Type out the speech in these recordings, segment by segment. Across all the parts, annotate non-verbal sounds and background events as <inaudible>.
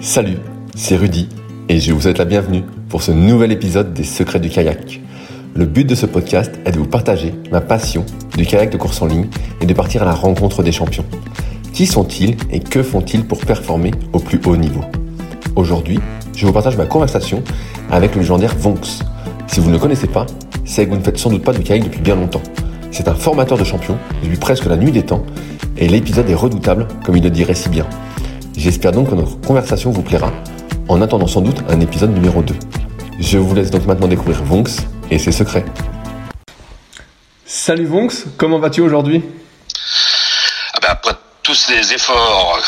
Salut, c'est Rudy et je vous souhaite la bienvenue pour ce nouvel épisode des Secrets du kayak. Le but de ce podcast est de vous partager ma passion du kayak de course en ligne et de partir à la rencontre des champions. Qui sont-ils et que font-ils pour performer au plus haut niveau? Aujourd'hui, je vous partage ma conversation avec le légendaire Vonks. Si vous ne le connaissez pas, c'est que vous ne faites sans doute pas de kayak depuis bien longtemps. C'est un formateur de champions depuis presque la nuit des temps et l'épisode est redoutable comme il le dirait si bien. J'espère donc que notre conversation vous plaira, en attendant sans doute un épisode numéro 2. Je vous laisse donc maintenant découvrir Vonks et ses secrets. Salut Vonks, comment vas-tu aujourd'hui? Ah ben Après tous ces efforts,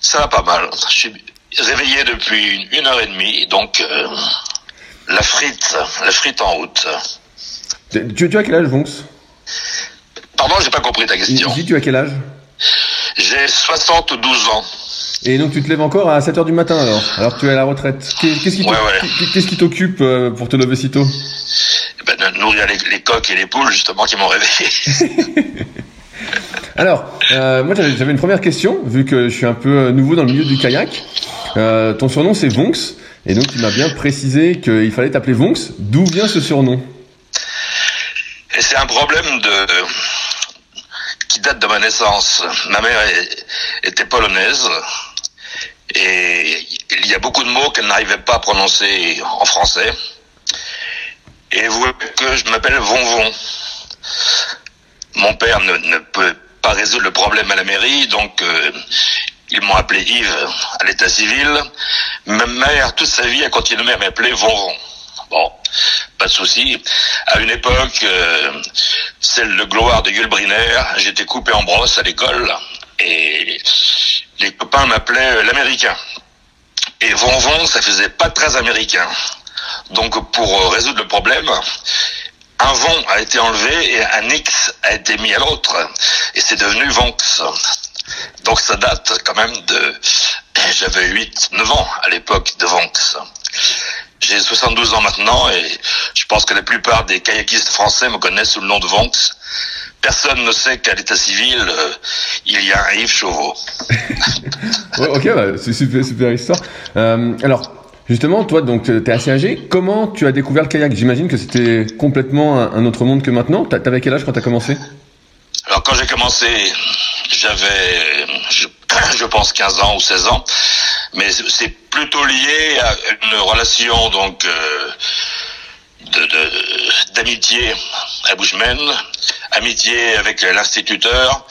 ça va pas mal. Je suis réveillé depuis une heure et demie, donc euh, la frite, la frite en route. Tu, tu as quel âge Vonks Pardon, j'ai pas compris ta question. Dis, tu as quel âge? J'ai 72 ans. Et donc tu te lèves encore à 7h du matin alors? Alors tu es à la retraite. Qu'est-ce qui Ouais, ouais. t'occupe euh, pour te lever si tôt? Ben, de nourrir les, les coqs et les poules, justement, qui m'ont réveillé. <laughs> Alors, euh, moi j'avais une première question, vu que je suis un peu euh, nouveau dans le milieu du kayak. Euh, ton surnom c'est Vonks, et donc tu m'as bien précisé qu'il fallait t'appeler Vonks. D'où vient ce surnom? C'est un problème de date de ma naissance. Ma mère était polonaise et il y a beaucoup de mots qu'elle n'arrivait pas à prononcer en français. Et vous que je m'appelle Vonvon. Mon père ne, ne peut pas résoudre le problème à la mairie, donc euh, ils m'ont appelé Yves à l'état civil. Ma mère, toute sa vie, a continué à m'appeler Vonvon. Bon, pas de souci. À une époque, euh, celle de gloire de Yulbriner, j'étais coupé en brosse à l'école et les copains m'appelaient euh, l'américain. Et Vonvon, ça faisait pas très américain. Donc pour euh, résoudre le problème, un vent a été enlevé et un X a été mis à l'autre. Et c'est devenu Vonx. Donc ça date quand même de... <clears throat> J'avais 8, 9 ans à l'époque de Vonx. J'ai 72 ans maintenant et je pense que la plupart des kayakistes français me connaissent sous le nom de Vonx. Personne ne sait qu'à l'état civil, euh, il y a un Yves Chauveau. <laughs> Ok, bah, c'est super, super histoire. Euh, alors, justement, toi, donc, t'es assez âgé. Comment tu as découvert le kayak? J'imagine que c'était complètement un, autre monde que maintenant. T'a- T'avais quel âge quand t'as commencé? Alors quand j'ai commencé, j'avais, <coughs> je, pense 15 ans ou 16 ans, mais c'est- plutôt lié à une relation donc euh, de- d'amitié à Bushman, amitié avec l'instituteur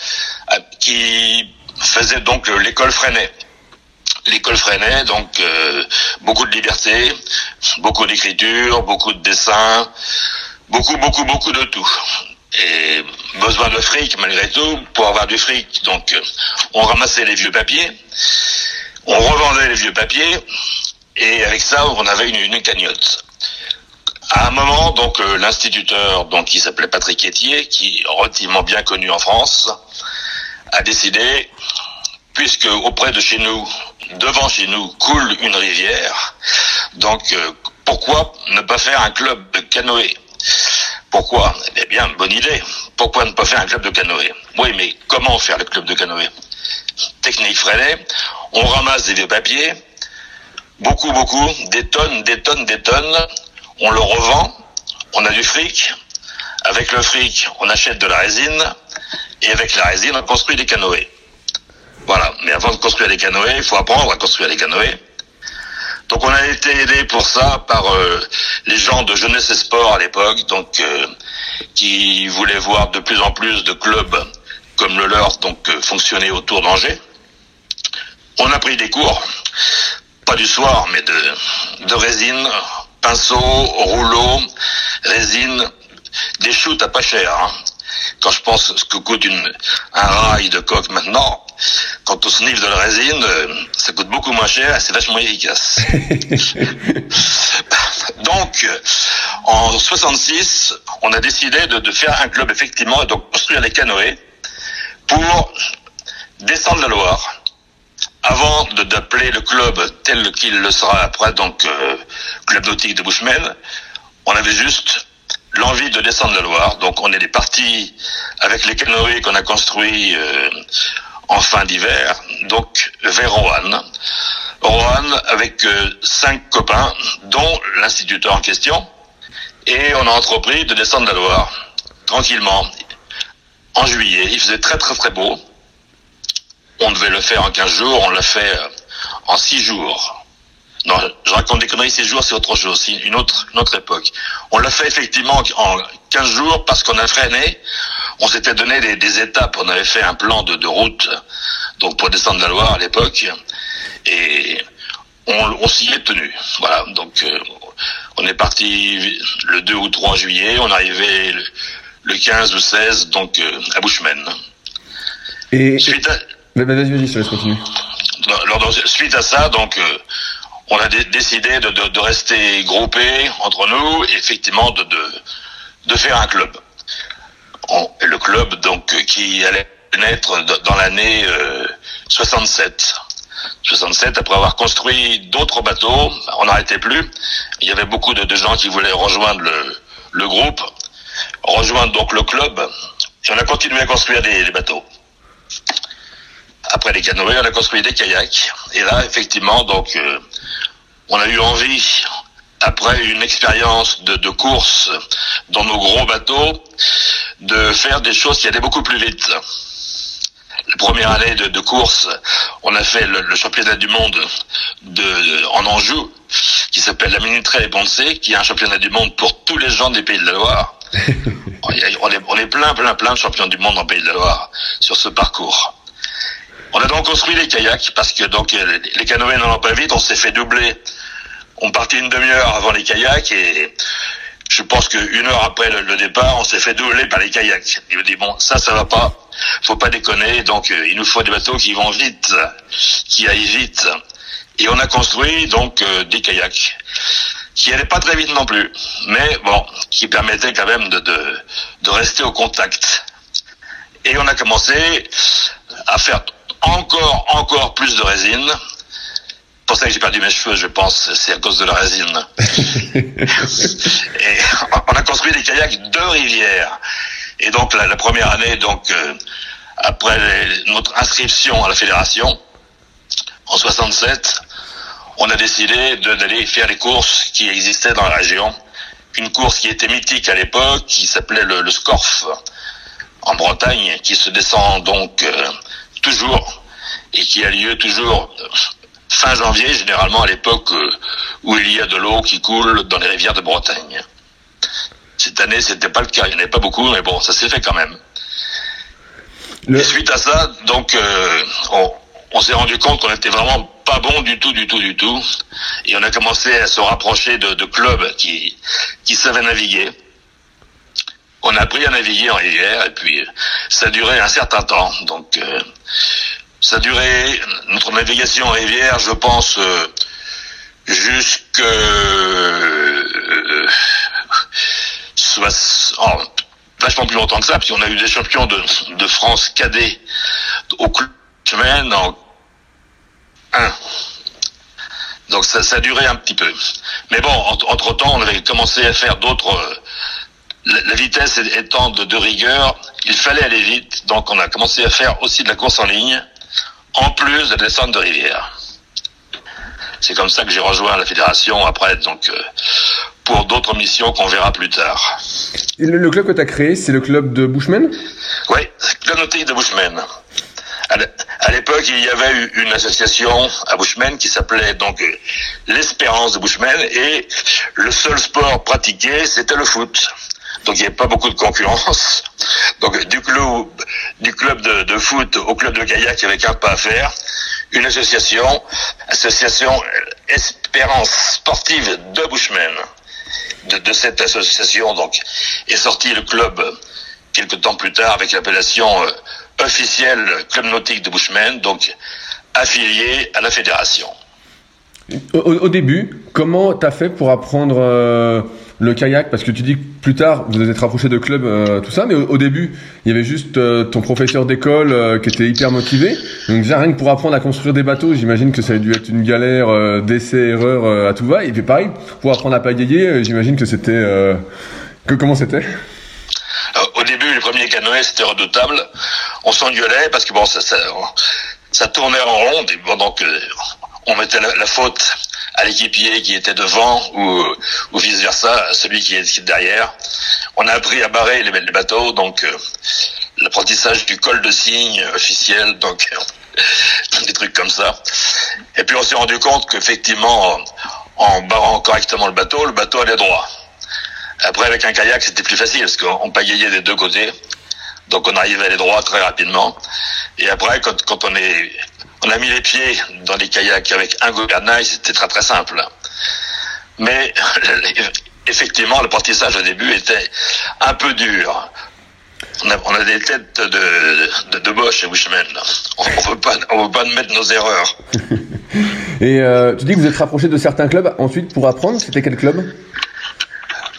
à- qui faisait donc l'école Freinet. L'école Freinet, donc euh, beaucoup de liberté, beaucoup d'écriture, beaucoup de dessin, beaucoup, beaucoup, beaucoup de tout. Et besoin de fric malgré tout pour avoir du fric. Donc euh, on ramassait les vieux papiers, on revendait les vieux papiers et avec ça on avait une, une cagnotte. À un moment, donc euh, l'instituteur, donc qui s'appelait Patrick Etier, qui est relativement bien connu en France, a décidé, puisque auprès de chez nous, devant chez nous, coule une rivière, donc euh, pourquoi ne pas faire un club de canoë? Pourquoi? Eh bien, bonne idée. Pourquoi ne pas faire un club de canoë? Oui, mais comment faire le club de canoë? Technique freinée, on ramasse des vieux papiers, beaucoup, beaucoup, des tonnes, des tonnes, des tonnes, on le revend, on a du fric, avec le fric, on achète de la résine, et avec la résine, on construit des canoës. Voilà, mais avant de construire des canoës, il faut apprendre à construire des canoës. Donc on a été aidé pour ça par euh, les gens de jeunesse et sport à l'époque, donc euh, qui voulaient voir de plus en plus de clubs comme le leur donc euh, fonctionner autour d'Angers. On a pris des cours, pas du soir, mais de, résine, pinceau, rouleau, résine, des shoots à pas cher. Hein. Quand je pense ce que coûte une, un rail de coque maintenant, Quant au sniff de la résine, euh, ça coûte beaucoup moins cher et c'est vachement efficace. <laughs> donc, en 66, on a décidé de, faire un club effectivement et de construire les canoës pour descendre la Loire. Avant d'appeler le club tel qu'il le sera après, donc euh, club nautique de Bushman, on avait juste l'envie de descendre la Loire. Donc on est partis avec les canoës qu'on a construits euh, en fin d'hiver, donc vers Roanne. Roanne avec euh, cinq copains, dont l'instituteur en question, et on a entrepris de descendre la Loire, tranquillement, en juillet. Il faisait très très très beau. On devait le faire en 15 jours, on l'a fait euh, en 6 jours. Non, je raconte des conneries, 6 jours c'est autre chose, une autre, une autre époque. On l'a fait effectivement en 15 jours parce qu'on a freiné, on s'était donné des, étapes, on avait fait un plan de, route donc pour descendre la Loire à l'époque et on, s'y est tenu. Voilà, donc euh, on est parti le 2 ou 3 juillet, on arrivait le, le 15 ou 16 donc euh, à Bushman. Et suite à... vas-y, vas-y, je laisse continuer. suite à ça, donc euh, on a décidé de, de, de, rester groupés entre nous et effectivement de, de, de faire un club le club donc qui allait naître dans l'année 67. Euh, 67, après avoir construit d'autres bateaux, on n'arrêtait plus. Il y avait beaucoup de, gens qui voulaient rejoindre le, groupe, rejoindre donc le club, et on a continué à construire des, bateaux. Après les canoës, on a construit des kayaks, et là, effectivement, donc, euh, on a eu envie après une expérience de, de, course dans nos gros bateaux, de faire des choses qui allaient beaucoup plus vite. La première année de, de course, on a fait le, championnat du monde de, en Anjou, qui s'appelle la Minuterie et Poncé, qui est un championnat du monde pour tous les gens des Pays de la Loire. <laughs> on, est, on est plein, plein, plein de champions du monde en Pays de la Loire sur ce parcours. On a donc construit les kayaks parce que donc les canoës n'allant pas vite, on s'est fait doubler on partait une demi-heure avant les kayaks et je pense qu'une heure après le, départ, on s'est fait doubler par les kayaks. Il me dit bon, ça, ça va pas, faut pas déconner. Donc, euh, il nous faut des bateaux qui vont vite, qui aillent vite. Et on a construit donc euh, des kayaks qui allaient pas très vite non plus, mais bon, qui permettaient quand même de, de, de rester au contact. Et on a commencé à faire encore, encore plus de résine pour ça que j'ai perdu mes cheveux, je pense. C'est à cause de la résine. <laughs> et on a construit des kayaks de rivière. Et donc la, première année, donc euh, après notre inscription à la fédération, en 67, on a décidé d'aller faire les courses qui existaient dans la région. Une course qui était mythique à l'époque, qui s'appelait le, le, Scorf en Bretagne, qui se descend donc euh, toujours et qui a lieu toujours fin janvier, généralement à l'époque euh, où il y a de l'eau qui coule dans les rivières de Bretagne. Cette année, c'était pas le cas. Il n'y en avait pas beaucoup, mais bon, ça s'est fait quand même. Et suite à ça, donc, euh, on, s'est rendu compte qu'on était vraiment pas bon du tout, du tout, du tout. Et on a commencé à se rapprocher de, clubs qui, qui savaient naviguer. On a appris à naviguer en rivière et puis ça a duré un certain temps. Donc, euh, ça a duré, notre navigation en rivière, je pense, euh, jusque... Euh, oh, vachement plus longtemps que ça, parce qu'on a eu des champions de, de France cadets au club semaine en 1. Donc ça, ça a duré un petit peu. Mais bon, entre-temps, on avait commencé à faire d'autres la, vitesse étant de rigueur, il fallait aller vite. Donc on a commencé à faire aussi de la course en ligne, en plus de descente de rivière. C'est comme ça que j'ai rejoint la fédération après, donc euh, pour d'autres missions qu'on verra plus tard. le, club que tu as créé, c'est le club de Bushman? Oui, le club de Bushman. À l'époque, il y avait eu une association à Bushman qui s'appelait donc euh, l'Espérance de Bushman et le seul sport pratiqué, c'était le foot. Donc il n'y avait pas beaucoup de concurrence. Donc du club, de, foot au club de kayak, il n'y avait qu'un pas à faire. Une association, association Espérance sportive de Bushman. De, cette association donc est sorti le club quelques temps plus tard avec l'appellation euh, officielle Club Nautique de Bushman, donc affilié à la fédération. Au, début, comment t'as fait pour apprendre euh, le kayak Parce que tu dis que plus tard, vous êtes rapproché de club, euh, tout ça, mais au, début, il y avait juste ton professeur d'école qui était hyper motivé. Donc déjà, rien que pour apprendre à construire des bateaux, j'imagine que ça a dû être une galère d'essais-erreurs à tout va. Et puis pareil, pour apprendre à pagayer, j'imagine que c'était... que comment c'était? Au début, les premiers canoës, c'était redoutable. On s'engueulait parce que bon, ça, ça, tournait en rond. Et donc, euh, on mettait la, faute à l'équipier qui était devant ou, ou vice versa à celui qui est derrière. On a appris à barrer les, bateaux, donc euh, l'apprentissage du col de cygne officiel, donc <laughs> des trucs comme ça. Et puis on s'est rendu compte qu'effectivement, en barrant correctement le bateau, le bateau allait droit. Après, avec un kayak, c'était plus facile parce qu'on pagayait des deux côtés. Donc, on arrivait à aller droit très rapidement. Et après, quand, quand on est, on a mis les pieds dans les kayaks avec un gouvernail, c'était très très simple. Mais, <laughs> effectivement, l'apprentissage au début était un peu dur. On a, on a des têtes de, de, de Bosch et Wishman. On ne veut pas, on veut pas mettre nos erreurs. <laughs> et euh, tu dis que vous êtes rapproché de certains clubs ensuite pour apprendre. C'était quel club?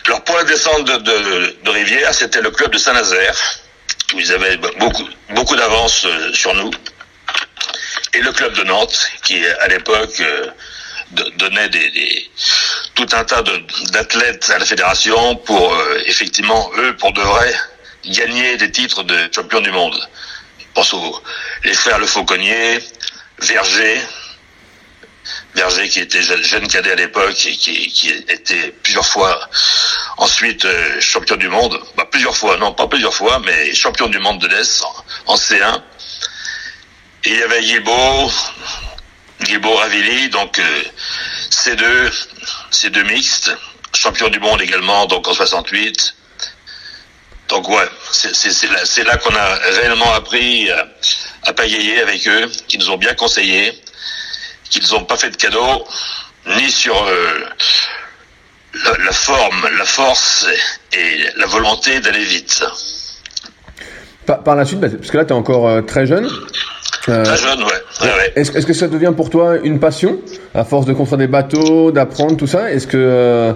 Alors pour la descente de, rivière, c'était le club de Saint-Nazaire. Ils avaient beaucoup, beaucoup d'avance euh, sur nous. Et le club de Nantes, qui à l'époque euh, donnait des, tout un tas d'athlètes à la fédération pour euh, effectivement eux pour de vrai gagner des titres de champion du monde. Je pense aux les frères Le Fauconnier, Verger, Berger qui était jeune cadet à l'époque et qui, était plusieurs fois ensuite euh, champion du monde, bah, plusieurs fois, non pas plusieurs fois, mais champion du monde de l'Est en, C1. Il y avait Guilbeault, Guilbeault Ravilli, donc euh, C2, C2 mixte, champion du monde également, donc en 68. Donc ouais, c'est là, là qu'on a réellement appris à, à pagayer avec eux, qui nous ont bien conseillé qu'ils n'ont pas fait de cadeau, ni sur euh, la, forme, la force et la volonté d'aller vite. Par, la suite, parce que là, tu es encore euh, très jeune. Euh, très jeune, ouais. Est-ce que ça devient pour toi une passion, à force de construire des bateaux, d'apprendre tout ça? Est-ce que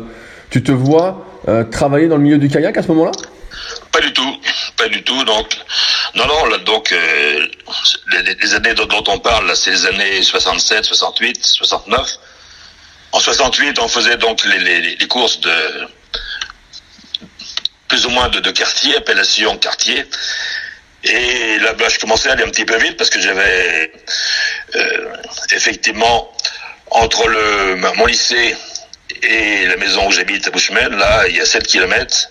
tu te vois travailler dans le milieu du kayak à ce moment-là? Pas du tout, pas du tout. Donc, non, non, là, donc, euh, les, années dont, on parle, c'est les années 67, 68, 69. En 68, on faisait donc les, les, courses de plus ou moins de, de quartier, appellation quartier. Et là, bah, je commençais à aller un petit peu vite parce que j'avais euh, effectivement entre le mon lycée et la maison où j'habite à Bushman, là, il y a 7 kilomètres.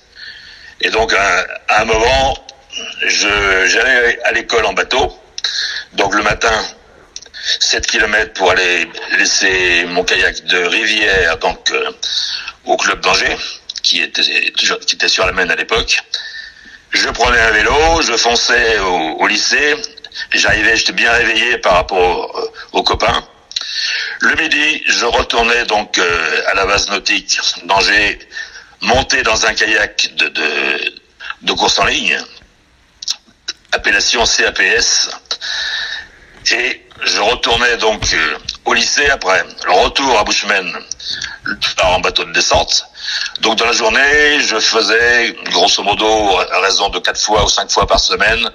Et donc, à un moment, j'allais à l'école en bateau. Donc le matin, 7 km pour aller laisser mon kayak de rivière donc euh, au club d'Angers qui était qui était sur la Maine à l'époque. Je prenais un vélo, je fonçais au, lycée, j'arrivais, j'étais bien réveillé par rapport euh, aux copains. Le midi, je retournais donc euh, à la base nautique d'Angers, monté dans un kayak de, de, de course en ligne appellation CAPS. Et je retournais donc euh, au lycée après. Le retour à Bushman en bateau de descente. Donc dans la journée, je faisais grosso modo à raison de quatre fois ou cinq fois par semaine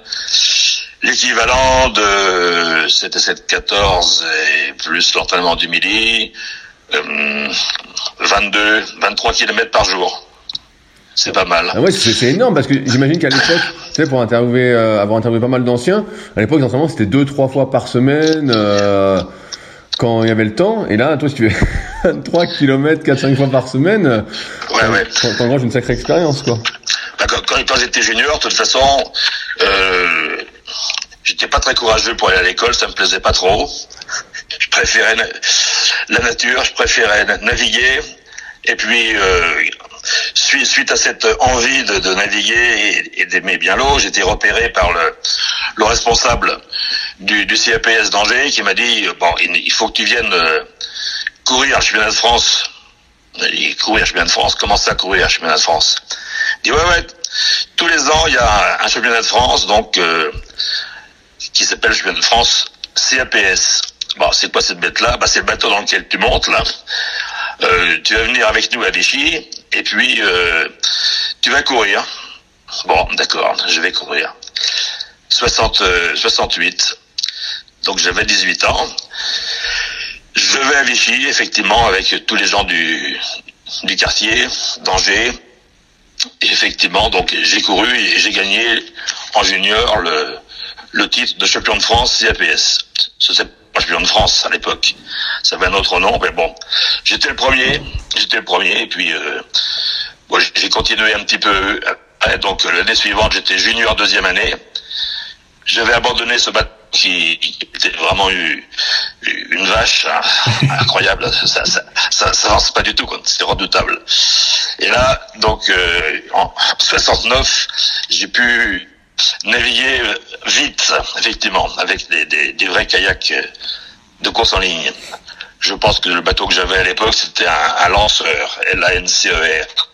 l'équivalent de c'était 7 14 et plus l'entraînement du midi, 22 23 km par jour. c'est pas mal. Ah ouais, c'est énorme parce que j'imagine qu'à l'époque, tu sais, pour interviewer, euh, avoir interviewé pas mal d'anciens, à l'époque, l'entraînement c'était deux, trois fois par semaine. Euh, quand il y avait le temps, et là, toi, si tu fais 3 km 4-5 fois par semaine, ouais, ouais. t'engages une sacrée expérience, quoi. Bah, quand, quand j'étais junior, de toute façon, euh, j'étais pas très courageux pour aller à l'école, ça me plaisait pas trop. Je préférais la nature, je préférais naviguer, et puis euh, suite, à cette envie de, naviguer et, d'aimer bien l'eau, j'étais repéré par le, le responsable du, du CAPS d'Angers qui m'a dit bon, il, faut que tu viennes euh, courir le championnat de France. Il courir championnat de France, commencer à courir championnat de France? Il dit ouais ouais, tous les ans il y a un championnat de France donc euh, qui s'appelle le championnat de France CAPS. Bon, c'est quoi cette bête là Bah c'est le bateau dans lequel tu montes là. Euh, tu vas venir avec nous à Vichy et puis euh, tu vas courir. Bon, d'accord, je vais courir. 60, 68. Donc j'avais 18 ans. Je vais à Vichy, effectivement, avec tous les gens du, du quartier, d'Angers. effectivement, donc j'ai couru et j'ai gagné en junior le, le titre de champion de France CAPS. C'est pas champion de France à l'époque. Ça avait un autre nom, mais bon. J'étais le premier, j'étais le premier, et puis euh, bon, j'ai continué un petit peu. donc l'année suivante, j'étais junior deuxième année. J'avais abandonné ce bateau qui, était vraiment eu, une vache hein, <laughs> incroyable. ça, ça, ça, ça avance pas du tout, C'est redoutable. Et là, donc, euh, en 69, j'ai pu naviguer vite, effectivement, avec des, des, des, vrais kayaks de course en ligne. Je pense que le bateau que j'avais à l'époque, c'était un, un, lanceur, L-A-N-C-E-R.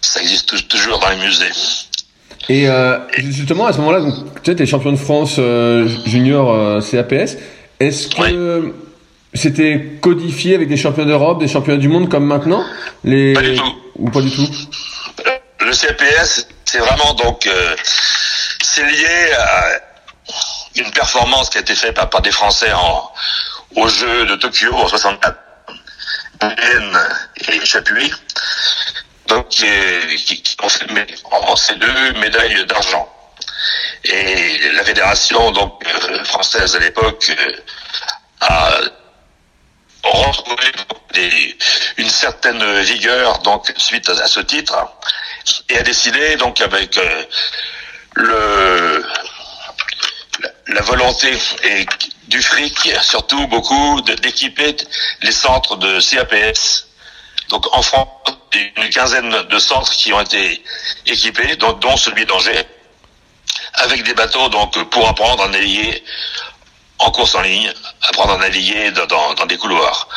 Ça existe toujours dans les musées. Et euh, justement, à ce moment-là, tu es champion de France euh, junior euh, CAPS. Est-ce que c'était codifié avec des champions d'Europe, des championnats du monde comme maintenant? Les... Pas du tout. Ou pas du tout? Le CAPS, c'est vraiment donc c'est lié à une performance qui a été faite par, des Français en, aux Jeux de Tokyo en 64 et Chapuis donc qui, qui ont fait en ces deux médailles d'argent. Et la fédération donc euh, française à l'époque euh, a retrouvé des, une certaine vigueur donc suite à, ce titre et a décidé donc avec euh, la, volonté et du fric surtout beaucoup d'équiper les centres de CAPS donc en France une quinzaine de centres qui ont été équipés, dont, celui d'Angers, avec des bateaux donc pour apprendre à naviguer en course en ligne, apprendre à naviguer dans, des couloirs,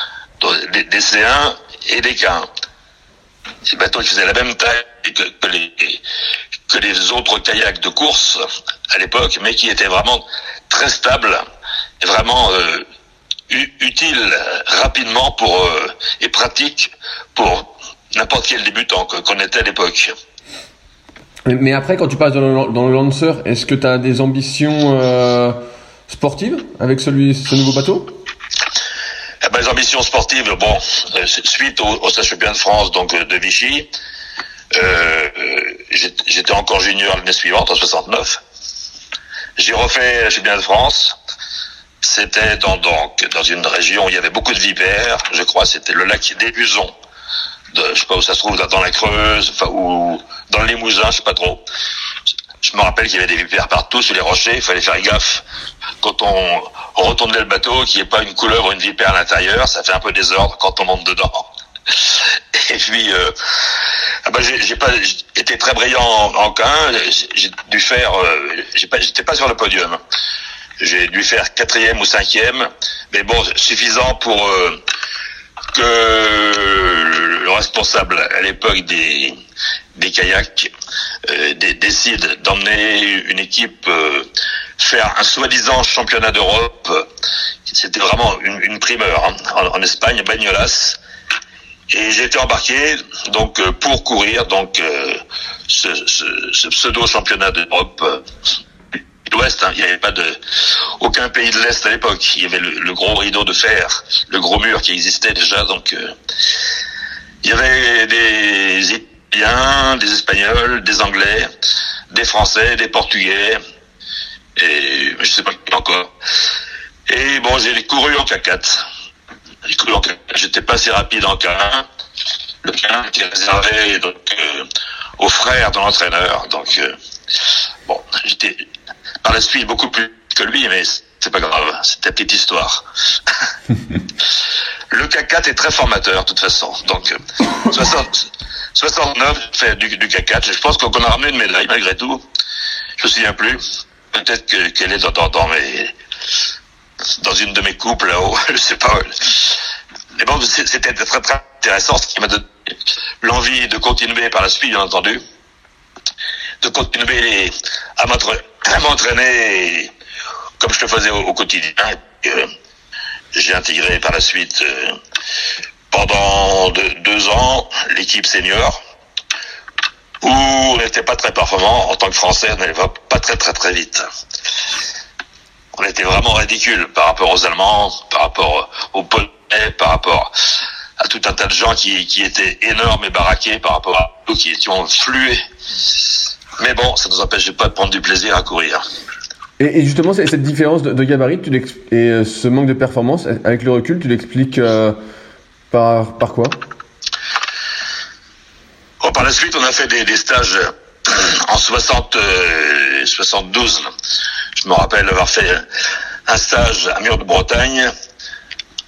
des, C1 et des K1. Ces bateaux qui faisaient la même taille que, les, autres kayaks de course à l'époque, mais qui étaient vraiment très stables et vraiment euh, utiles rapidement pour euh, et pratiques pour n'importe quel débutant qu'on était à l'époque. Mais après, quand tu passes dans le, dans Lancer, est-ce que tu as des ambitions euh, sportives avec celui, ce nouveau bateau? Eh ben, Les ambitions sportives, bon, euh, suite au, au championnat de France donc euh, de Vichy, euh, j'étais encore junior l'année suivante, en 69. J'ai refait le championnat de France. C'était dans, donc, dans une région où il y avait beaucoup de vipères. Je crois c'était le lac des Busons je sais pas où ça se trouve, dans la Creuse, enfin, ou dans le Limousin, je sais pas trop. Je me rappelle qu'il y avait des vipères partout sur les rochers, il fallait faire gaffe. Quand on, retournait le bateau, qu'il n'y ait pas une couleuvre ou une vipère à l'intérieur, ça fait un peu désordre quand on monte dedans. Et puis, euh, ah bah, j'ai pas été très brillant en, en J'ai dû faire, euh, j'étais pas, pas sur le podium. J'ai dû faire quatrième ou cinquième, mais bon, suffisant pour euh, que le responsable à l'époque des, des kayaks euh, décide d'emmener une équipe euh, faire un soi-disant championnat d'Europe. C'était vraiment une, primeur hein, en, Espagne, Bagnolas. Et j'ai été embarqué donc euh, pour courir donc ce, ce pseudo championnat d'Europe l'Ouest. Hein. Il n'y avait pas de aucun pays de l'Est à l'époque. Il y avait le, gros rideau de fer, le gros mur qui existait déjà. Donc euh, il y avait des Colombiens, des Espagnols, des Anglais, des Français, des Portugais, et je sais pas qui encore. Et bon, j'ai couru en K4. J'ai couru en K4. J'étais pas assez rapide en K1. Le K1 était réservé donc euh, aux frères de l'entraîneur. Donc euh, bon, j'étais par la suite beaucoup plus que lui, mais c'est pas grave. C'était petite histoire. <laughs> le K4 est très formateur de toute façon. Donc 60, 69 fait du, du K4. Je pense qu'on a ramené une médaille malgré tout. Je me souviens plus. Peut-être qu'elle est dans, dans, mes, dans une de mes coupes là-haut, <laughs> je sais pas. Mais bon, c'était très très intéressant, ce qui m'a donné l'envie de continuer par la suite, bien entendu, de continuer à m'entraîner comme je le faisais au, quotidien. Euh, j'ai intégré par la suite euh, pendant deux ans l'équipe senior où on n'était pas très performant en tant que Français, on n'allait pas très très très vite. On était vraiment ridicule par rapport aux Allemands, par rapport aux Polonais, par rapport à tout un tas de gens qui, étaient énormes et baraqués par rapport à nous qui étions flués. Mais bon, ça ne nous empêchait pas de prendre du plaisir à courir. Et, justement, cette différence de, gabarit tu et euh, ce manque de performance, avec le recul, tu l'expliques euh, par, quoi? Par la suite, on a fait des, stages en 60, 72. Euh, Je me rappelle avoir fait un stage à Mur de Bretagne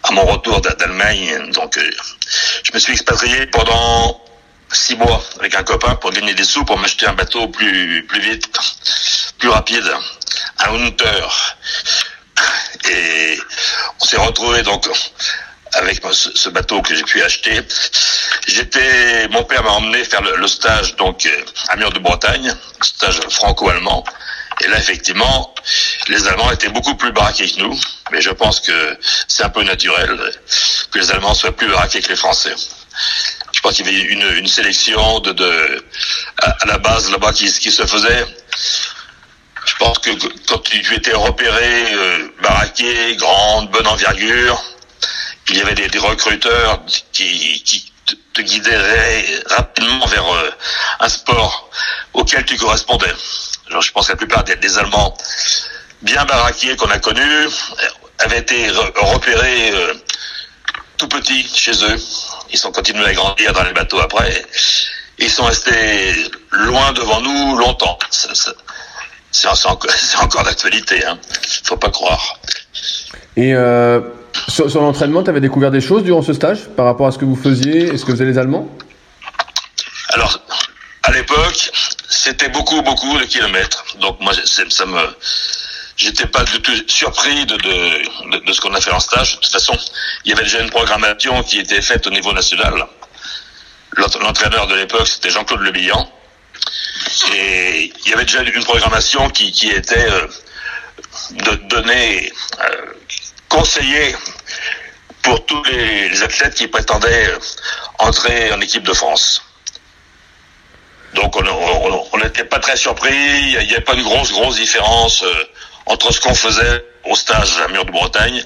à mon retour d'Allemagne. Donc, euh, je me suis expatrié pendant six mois avec un copain pour gagner des sous pour m'acheter un bateau plus plus vite, plus rapide, un Hunter. Et on s'est retrouvé donc avec ce bateau que j'ai pu acheter. J'étais, mon père m'a emmené faire le, stage donc euh, à Mur de Bretagne, stage franco-allemand. Et là, effectivement, les Allemands étaient beaucoup plus baraqués que nous. Mais je pense que c'est un peu naturel que les Allemands soient plus baraqués que les Français. Je pense qu'il y avait une, une sélection de, de à, la base là-bas qui, qui se faisait. Je pense que quand tu, étais repéré, euh, baraqué, grande, bonne envergure, il y avait des, recruteurs qui, qui te, guideraient rapidement vers euh, un sport auquel tu correspondais. je pense que la plupart des, Allemands bien baraqués qu'on a connus avaient été repérés euh, tout petits chez eux. Ils sont continués à grandir dans les bateaux après. Ils sont restés loin devant nous longtemps. <laughs> C'est encore, d'actualité, hein. Faut pas croire. Et euh, sur, l'entraînement, tu avais découvert des choses durant ce stage par rapport à ce que vous faisiez et ce que faisaient les Allemands? Alors, à l'époque, c'était beaucoup, beaucoup de kilomètres. Donc moi, ça me, j'étais pas du tout surpris de, de, de, ce qu'on a fait en stage. De toute façon, il y avait déjà une programmation qui était faite au niveau national. L'entraîneur de l'époque, c'était Jean-Claude Le Bihan. Et il y avait déjà une programmation qui, qui était euh, de donner, euh, conseiller pour tous les, athlètes qui prétendaient entrer en équipe de France. Donc on n'était pas très surpris, il n'y avait pas une grosse, grosse différence euh, entre ce qu'on faisait au stage à Mur de Bretagne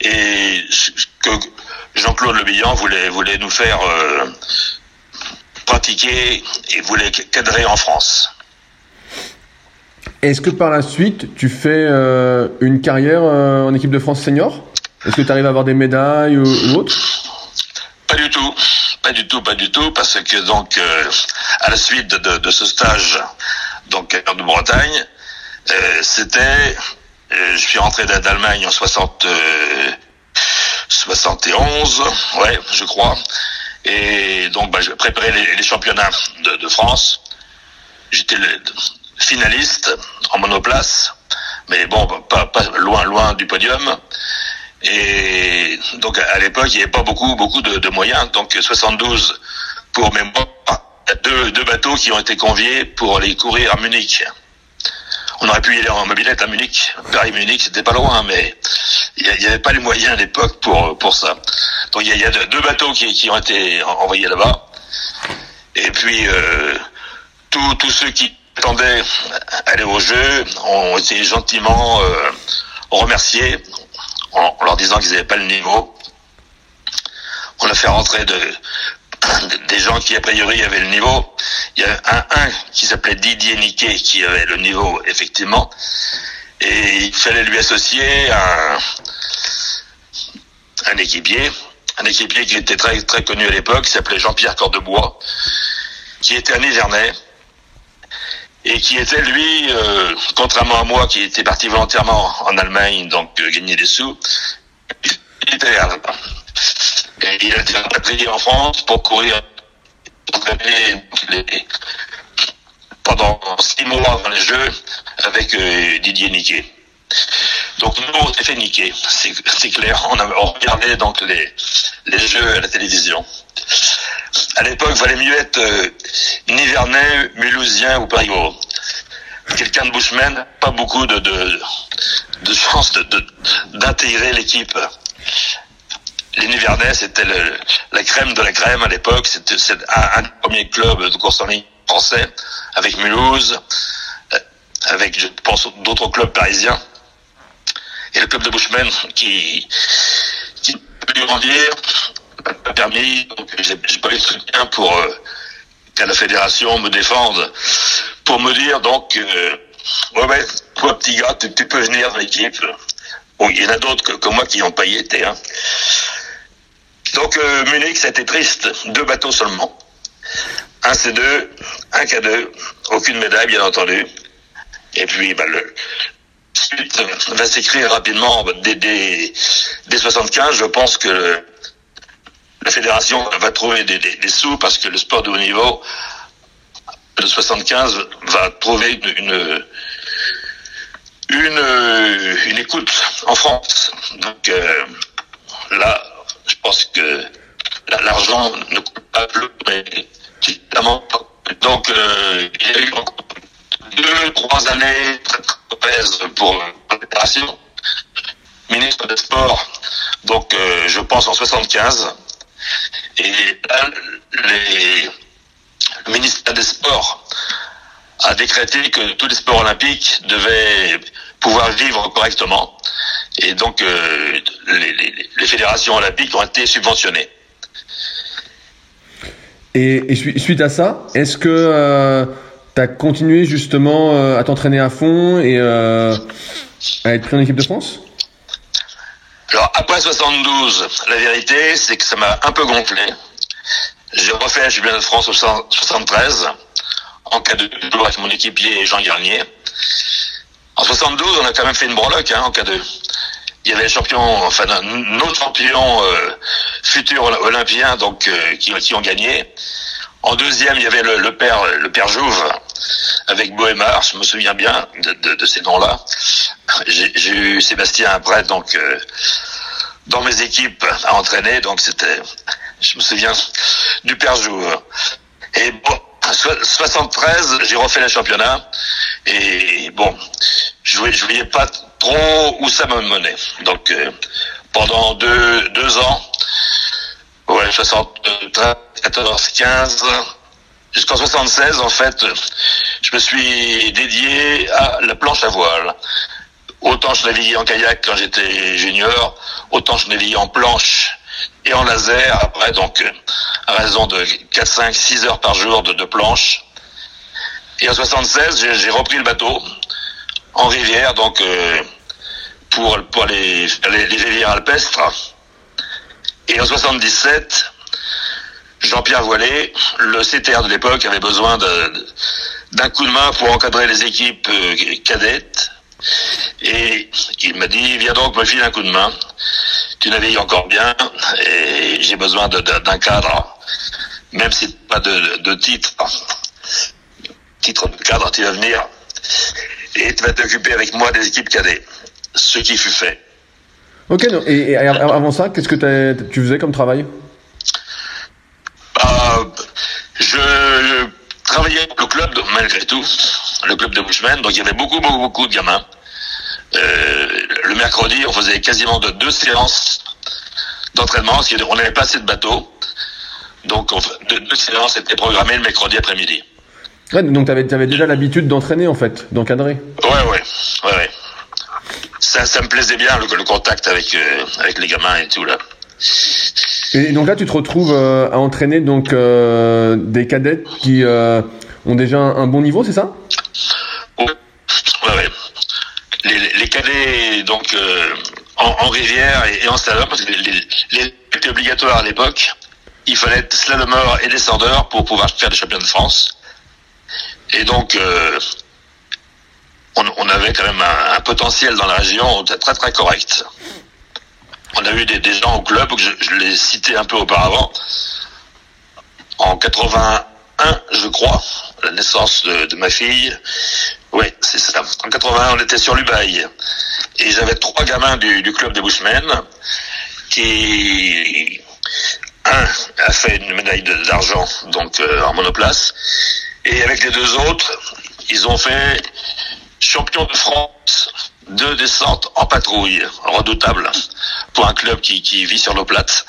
et ce que Jean-Claude Le Bihan voulait, voulait nous faire euh, pratiquer et voulait cadrer en France. Est-ce que par la suite, tu fais euh, une carrière euh, en équipe de France senior? Est-ce que tu arrives à avoir des médailles ou, autre? Pas du tout, pas du tout, pas du tout, parce que donc euh, à la suite de, ce stage donc de Bretagne, c'était, je suis rentré d'Allemagne en 60, 71, ouais, je crois, et donc bah, je préparais les, championnats de, de France. J'étais finaliste en monoplace, mais bon, pas, pas loin, loin du podium. Et donc à l'époque, il n'y avait pas beaucoup, beaucoup de, moyens. Donc 72 pour mémoire, deux, deux bateaux qui ont été conviés pour aller courir à Munich. On aurait pu y aller en mobilette à Munich. Paris-Munich, c'était pas loin, mais il n'y avait pas les moyens à l'époque pour, pour ça. Donc il y, a, deux bateaux qui, qui ont été envoyés là-bas. Et puis, euh, tous ceux qui attendaient aller au jeu ont été gentiment euh, remerciés en, leur disant qu'ils n'avaient pas le niveau. On a fait rentrer de des gens qui a priori avaient le niveau. Il y a un, qui s'appelait Didier Niquet qui avait le niveau effectivement, et il fallait lui associer un, un équipier, un équipier qui était très très connu à l'époque, qui s'appelait Jean-Pierre Cordebois, qui était un Hivernais et qui était lui, euh, contrairement à moi, qui était parti volontairement en Allemagne, donc euh, gagner des sous, il était. Et il a été rapatrié en France pour courir pendant six mois dans les Jeux avec euh, Didier Niquet. Donc nous, on s'est fait niquer, c'est clair. On, a, on regardait donc les, les Jeux à la télévision. À l'époque, valait mieux être euh, Nivernais, Mulhousien ou Périgord. Quelqu'un de Bushman, pas beaucoup de, de, de chances d'intégrer de, l'équipe. Les Nivernais, c'était la crème de la crème à l'époque. C'était un, un des premiers clubs de course en ligne français, avec Mulhouse, euh, avec, je pense, d'autres clubs parisiens. Et le club de Bushman qui, qui peut grandir, pas permis, donc j'ai pas eu de soutien pour euh, qu'à la fédération me défende, pour me dire donc, euh, ouais, ouais, toi petit gars, tu, peux venir dans l'équipe. Il y en a d'autres que, moi qui n'ont pas y été. Hein. Donc euh, Munich, c'était triste, deux bateaux seulement. Un C2, un K2, aucune médaille bien entendu. Et puis bah, le suite va s'écrire rapidement dès, dès, dès 75. Je pense que la fédération va trouver des, des, des, sous parce que le sport de haut niveau de 75 va trouver une, une, une, écoute en France. Donc euh, là, je pense que l'argent ne coûte pas plus, mais Donc euh, il y a eu deux, trois années très très pour la fédération. Ministre des Sports, donc euh, je pense en 75. Et là, les, le ministère des Sports a décrété que tous les sports olympiques devaient pouvoir vivre correctement. Et donc, euh, les, fédérations olympiques ont été subventionnées. Et, suite à ça, est-ce que euh, tu as continué justement euh, à t'entraîner à fond et euh, à être pris en équipe de France? Alors après 72, la vérité, c'est que ça m'a un peu gonflé. J'ai refait la championnat de France au 73, en cas de avec mon équipier Jean Garnier. En 72, on a quand même fait une breloque hein, en cas de. Il y avait les champions, enfin nos champions euh, futurs olympiens donc euh, qui, qui, ont gagné. En deuxième, il y avait le, le père le père Jouve avec Bohémar, je me souviens bien de, de, de ces noms-là. J'ai eu Sébastien après, donc euh, dans mes équipes à entraîner, donc c'était, je me souviens du père Jouve. Et bon, 73, j'ai refait le championnat et bon, je voyais, je voyais pas trop où ça me menait. Donc euh, pendant deux, deux ans, ouais, 73, 14, 15, jusqu'en 76 en fait, je me suis dédié à la planche à voile. Autant je naviguais en kayak quand j'étais junior, autant je naviguais en planche et en laser après, donc à raison de 4, 5, 6 heures par jour de, planche. Et en 76, j'ai repris le bateau en rivière, donc euh, pour, pour les, les, les rivières alpestres. Et en 77, Jean-Pierre Voilet, le CTR de l'époque, avait besoin d'un coup de main pour encadrer les équipes euh, cadettes. Et il m'a dit, viens donc me filer un coup de main. Tu navigues encore bien et j'ai besoin d'un cadre, même si pas de, de titre. Titre de cadre, tu vas venir et tu vas t'occuper avec moi des équipes cadets. Ce qui fut fait. Ok, et, avant ça, qu'est-ce que tu faisais comme travail? Bah, je, travaillais au club, malgré tout, le club de Bushman, donc il y avait beaucoup, beaucoup, beaucoup de gamins. Euh, le mercredi, on faisait quasiment de deux séances d'entraînement, parce qu'on n'avait pas assez de bateaux. Donc, on, deux, séances étaient programmées le mercredi après-midi. Ouais, donc tu avais, avais, déjà l'habitude d'entraîner, en fait, d'encadrer Ouais, ouais, ouais, ouais. Ça, ça me plaisait bien, le, le contact avec, euh, avec les gamins et tout, là. Et donc là, tu te retrouves à entraîner donc des cadettes qui ont déjà un bon niveau, c'est ça? Les, cadets donc en, rivière et, en slalom, parce que les, les étaient obligatoires à l'époque. Il fallait être slalomeur et descendeur pour pouvoir faire des champions de France. Et donc, euh, on, avait quand même un, potentiel dans la région très très correct. On a eu des, gens au club, je, je l'ai cité un peu auparavant, en 81, je crois, la naissance de, ma fille. Oui, c'est ça. En 81, on était sur l'Ubaï. Et j'avais trois gamins du, club des Bushmen qui... Un a fait une médaille d'argent, donc euh, en monoplace. Et avec les deux autres, ils ont fait champion de France de descente en patrouille, redoutable pour un club qui, qui vit sur l'eau plate,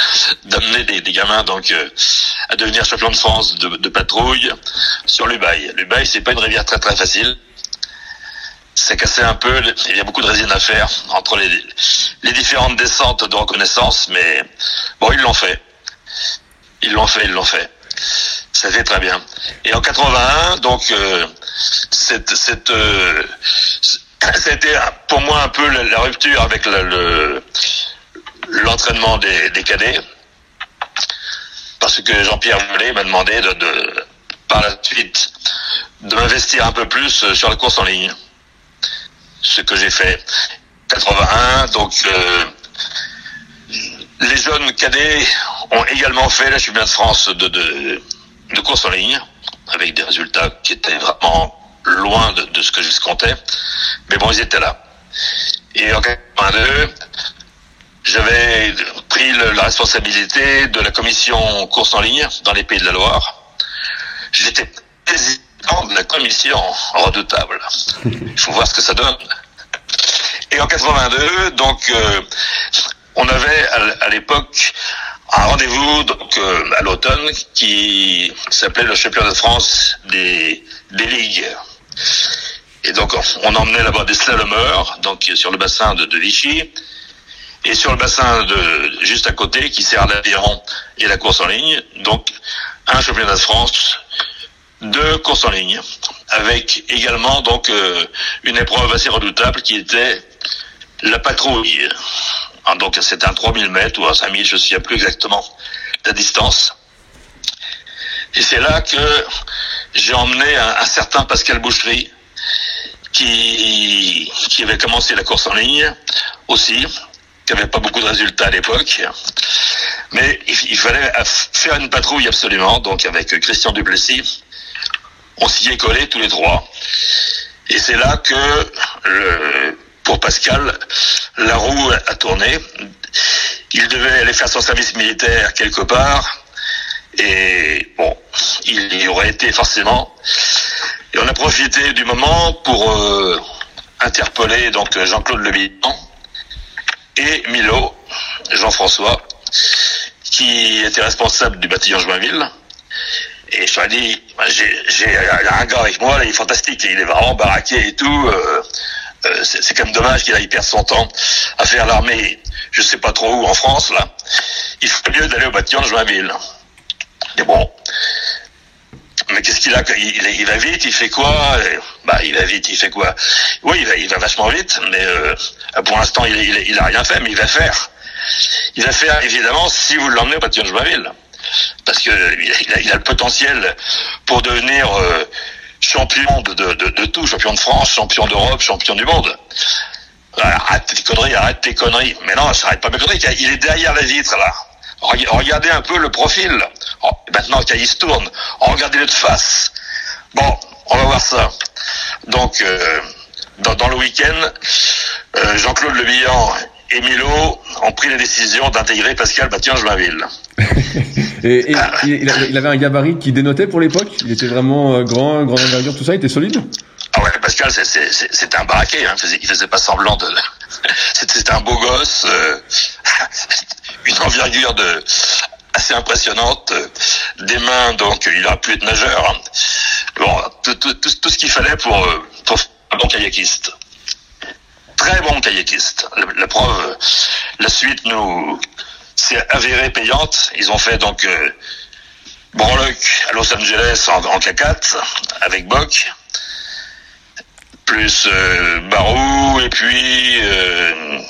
<laughs> d'amener des, des, gamins donc euh, à devenir champion de France de, de patrouille sur l'Ubaï. L'Ubaï, c'est pas une rivière très très facile. C'est cassé un peu, il y a beaucoup de résine à faire entre les, les différentes descentes de reconnaissance, mais bon, ils l'ont fait. Ils l'ont fait, ils l'ont fait. Ça fait très bien. Et en 81, donc, euh, cette, cette, euh, <laughs> c'était pour moi un peu la, rupture avec le, l'entraînement des, cadets, parce que Jean-Pierre Vollet m'a demandé de, par la suite, de m'investir un peu plus sur la course en ligne. Ce que j'ai fait. 81, donc euh, les jeunes cadets ont également fait la championnat de France de, de, de course en ligne, avec des résultats qui étaient vraiment loin de, ce que je comptais. Mais bon, ils étaient là. Et en 82, j'avais pris la responsabilité de la commission course en ligne dans les Pays de la Loire. J'étais président de la commission redoutable. Il faut voir ce que ça donne. Et en 82, donc, euh, on avait à l'époque un rendez-vous donc euh, à l'automne qui s'appelait le championnat de France des ligues. Et donc on emmenait là-bas des slalomeurs, donc sur le bassin de, de, Vichy, et sur le bassin de juste à côté qui sert l'aviron et la course en ligne, donc un championnat de France de course en ligne, avec également donc euh, une épreuve assez redoutable qui était la patrouille. Ah, donc c'est un 3000 mètres ou un 5000, je ne sais plus exactement la distance. Et c'est là que j'ai emmené un, certain Pascal Boucherie, qui, qui avait commencé la course en ligne aussi, qui avait pas beaucoup de résultats à l'époque. Mais il, fallait faire une patrouille absolument, donc avec Christian Duplessis. On s'y est collés tous les trois. Et c'est là que le, pour Pascal, la roue a tourné. Il devait aller faire son service militaire quelque part. Et bon, il y aurait été forcément. Et on a profité du moment pour euh, interpeller donc Jean-Claude Le et Milo, Jean-François, qui était responsable du bataillon Joinville. Et je lui ai dit, j'ai un gars avec moi, là, il est fantastique, il est vraiment baraqué et tout. Euh, euh, c'est quand même dommage qu'il aille perdre son temps à faire l'armée, je sais pas trop où en France là. Il ferait mieux d'aller au bâtiment de Joinville. Mais bon, mais qu'est-ce qu'il a il, va vite, il fait quoi? Bah, il va vite, il fait quoi? Oui, il va, il va vachement vite, mais euh, pour l'instant, il, il, a rien fait, mais il va faire. Il va faire évidemment si vous l'emmenez au bâtiment de parce que il a, le potentiel pour devenir euh, champion de, de, de, tout, champion de France, champion d'Europe, champion du monde. Arrête tes conneries, arrête tes conneries. Mais non, ça arrête pas mes conneries. Il est derrière la vitre, là. Regardez un peu le profil. Oh, maintenant qu'il se tourne, regardez-le de face. Bon, on va voir ça. Donc, euh, dans, dans, le week-end, euh, Jean-Claude Le Bihan et Milo ont pris la décision d'intégrer Pascal Bastien-Joinville. <laughs> et, et il, avait un gabarit qui dénotait pour l'époque Il était vraiment euh, grand, grande envergure, tout ça, il était solide Ah ouais, Pascal, c'était un baraquet, hein. il, faisait, faisait pas semblant de... <laughs> C'était un beau gosse, euh, <laughs> une envergure de assez impressionnante, des mains, donc il a pu être nageur. Bon, tout, tout, tout, ce qu'il fallait pour, euh, pour un bon kayakiste très bon kayakiste. La, preuve, la suite nous c'est avéré payante. Ils ont fait donc euh, à Los Angeles en, en K4 avec Bock, plus euh, Barou et puis euh,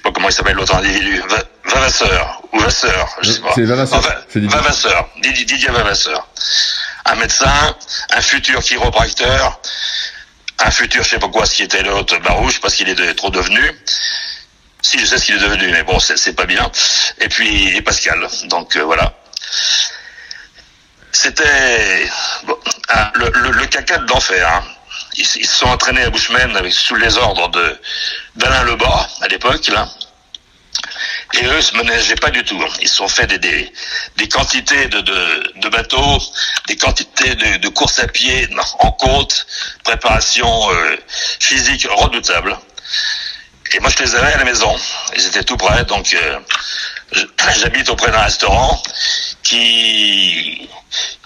sais pas comment il s'appelle l'autre individu, Vavasseur ou Vasseur, je sais pas. C'est Vavasseur. Vavasseur, Didier, Didier Vavasseur. Un médecin, un futur chiropracteur, un futur, je sais pas quoi, ce qui était l'autre Barouche, parce qu'il est trop devenu. Si je sais ce qu'il est devenu, mais bon, c'est pas bien. Et puis et Pascal. Donc euh, voilà. C'était bon, le, le, le, caca d'enfer. Hein. Ils, se sont entraînés à Bushman avec sous les ordres de d'Alain Lebas à l'époque là. Et eux se ménageaient pas du tout. Hein. Ils se sont fait des, des, des quantités de, de, de, bateaux, des quantités de, de courses à pied en côte, préparation euh, physique redoutable. Et moi, je les avais à la maison. Ils étaient tout près, donc euh, j'habite auprès d'un restaurant qui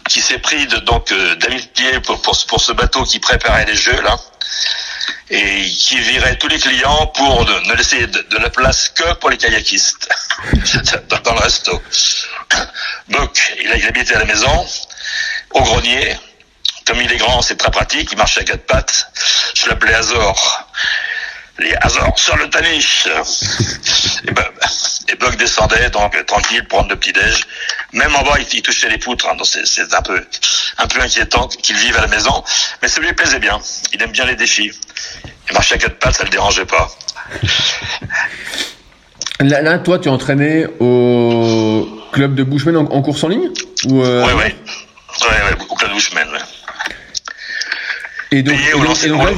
qui s'est pris de, donc euh, d'amitié pour, pour, pour ce bateau qui préparait les jeux là et qui virait tous les clients pour ne, laisser de, la place que pour les kayakistes <laughs> dans, le resto. Donc, il, a, il habitait à la maison, au grenier. Comme il est grand, c'est très pratique. Il marchait à quatre pattes. Je l'appelais Azor. Les Azor sur le taniche. <laughs> et, ben, et Buck descendait donc tranquille prendre le petit déj. Même en bas, il, touchait les poutres. Hein, donc c'est un peu un peu inquiétant qu'il vive à la maison, mais ça lui plaisait bien. Il aime bien les défis. Il marchait à quatre pattes, ça le dérangeait pas. Là, toi, tu es entraîné au club de Bushman en, course en ligne ou euh... Oui, oui. Ouais, au club de Bushman. Et donc, Payé au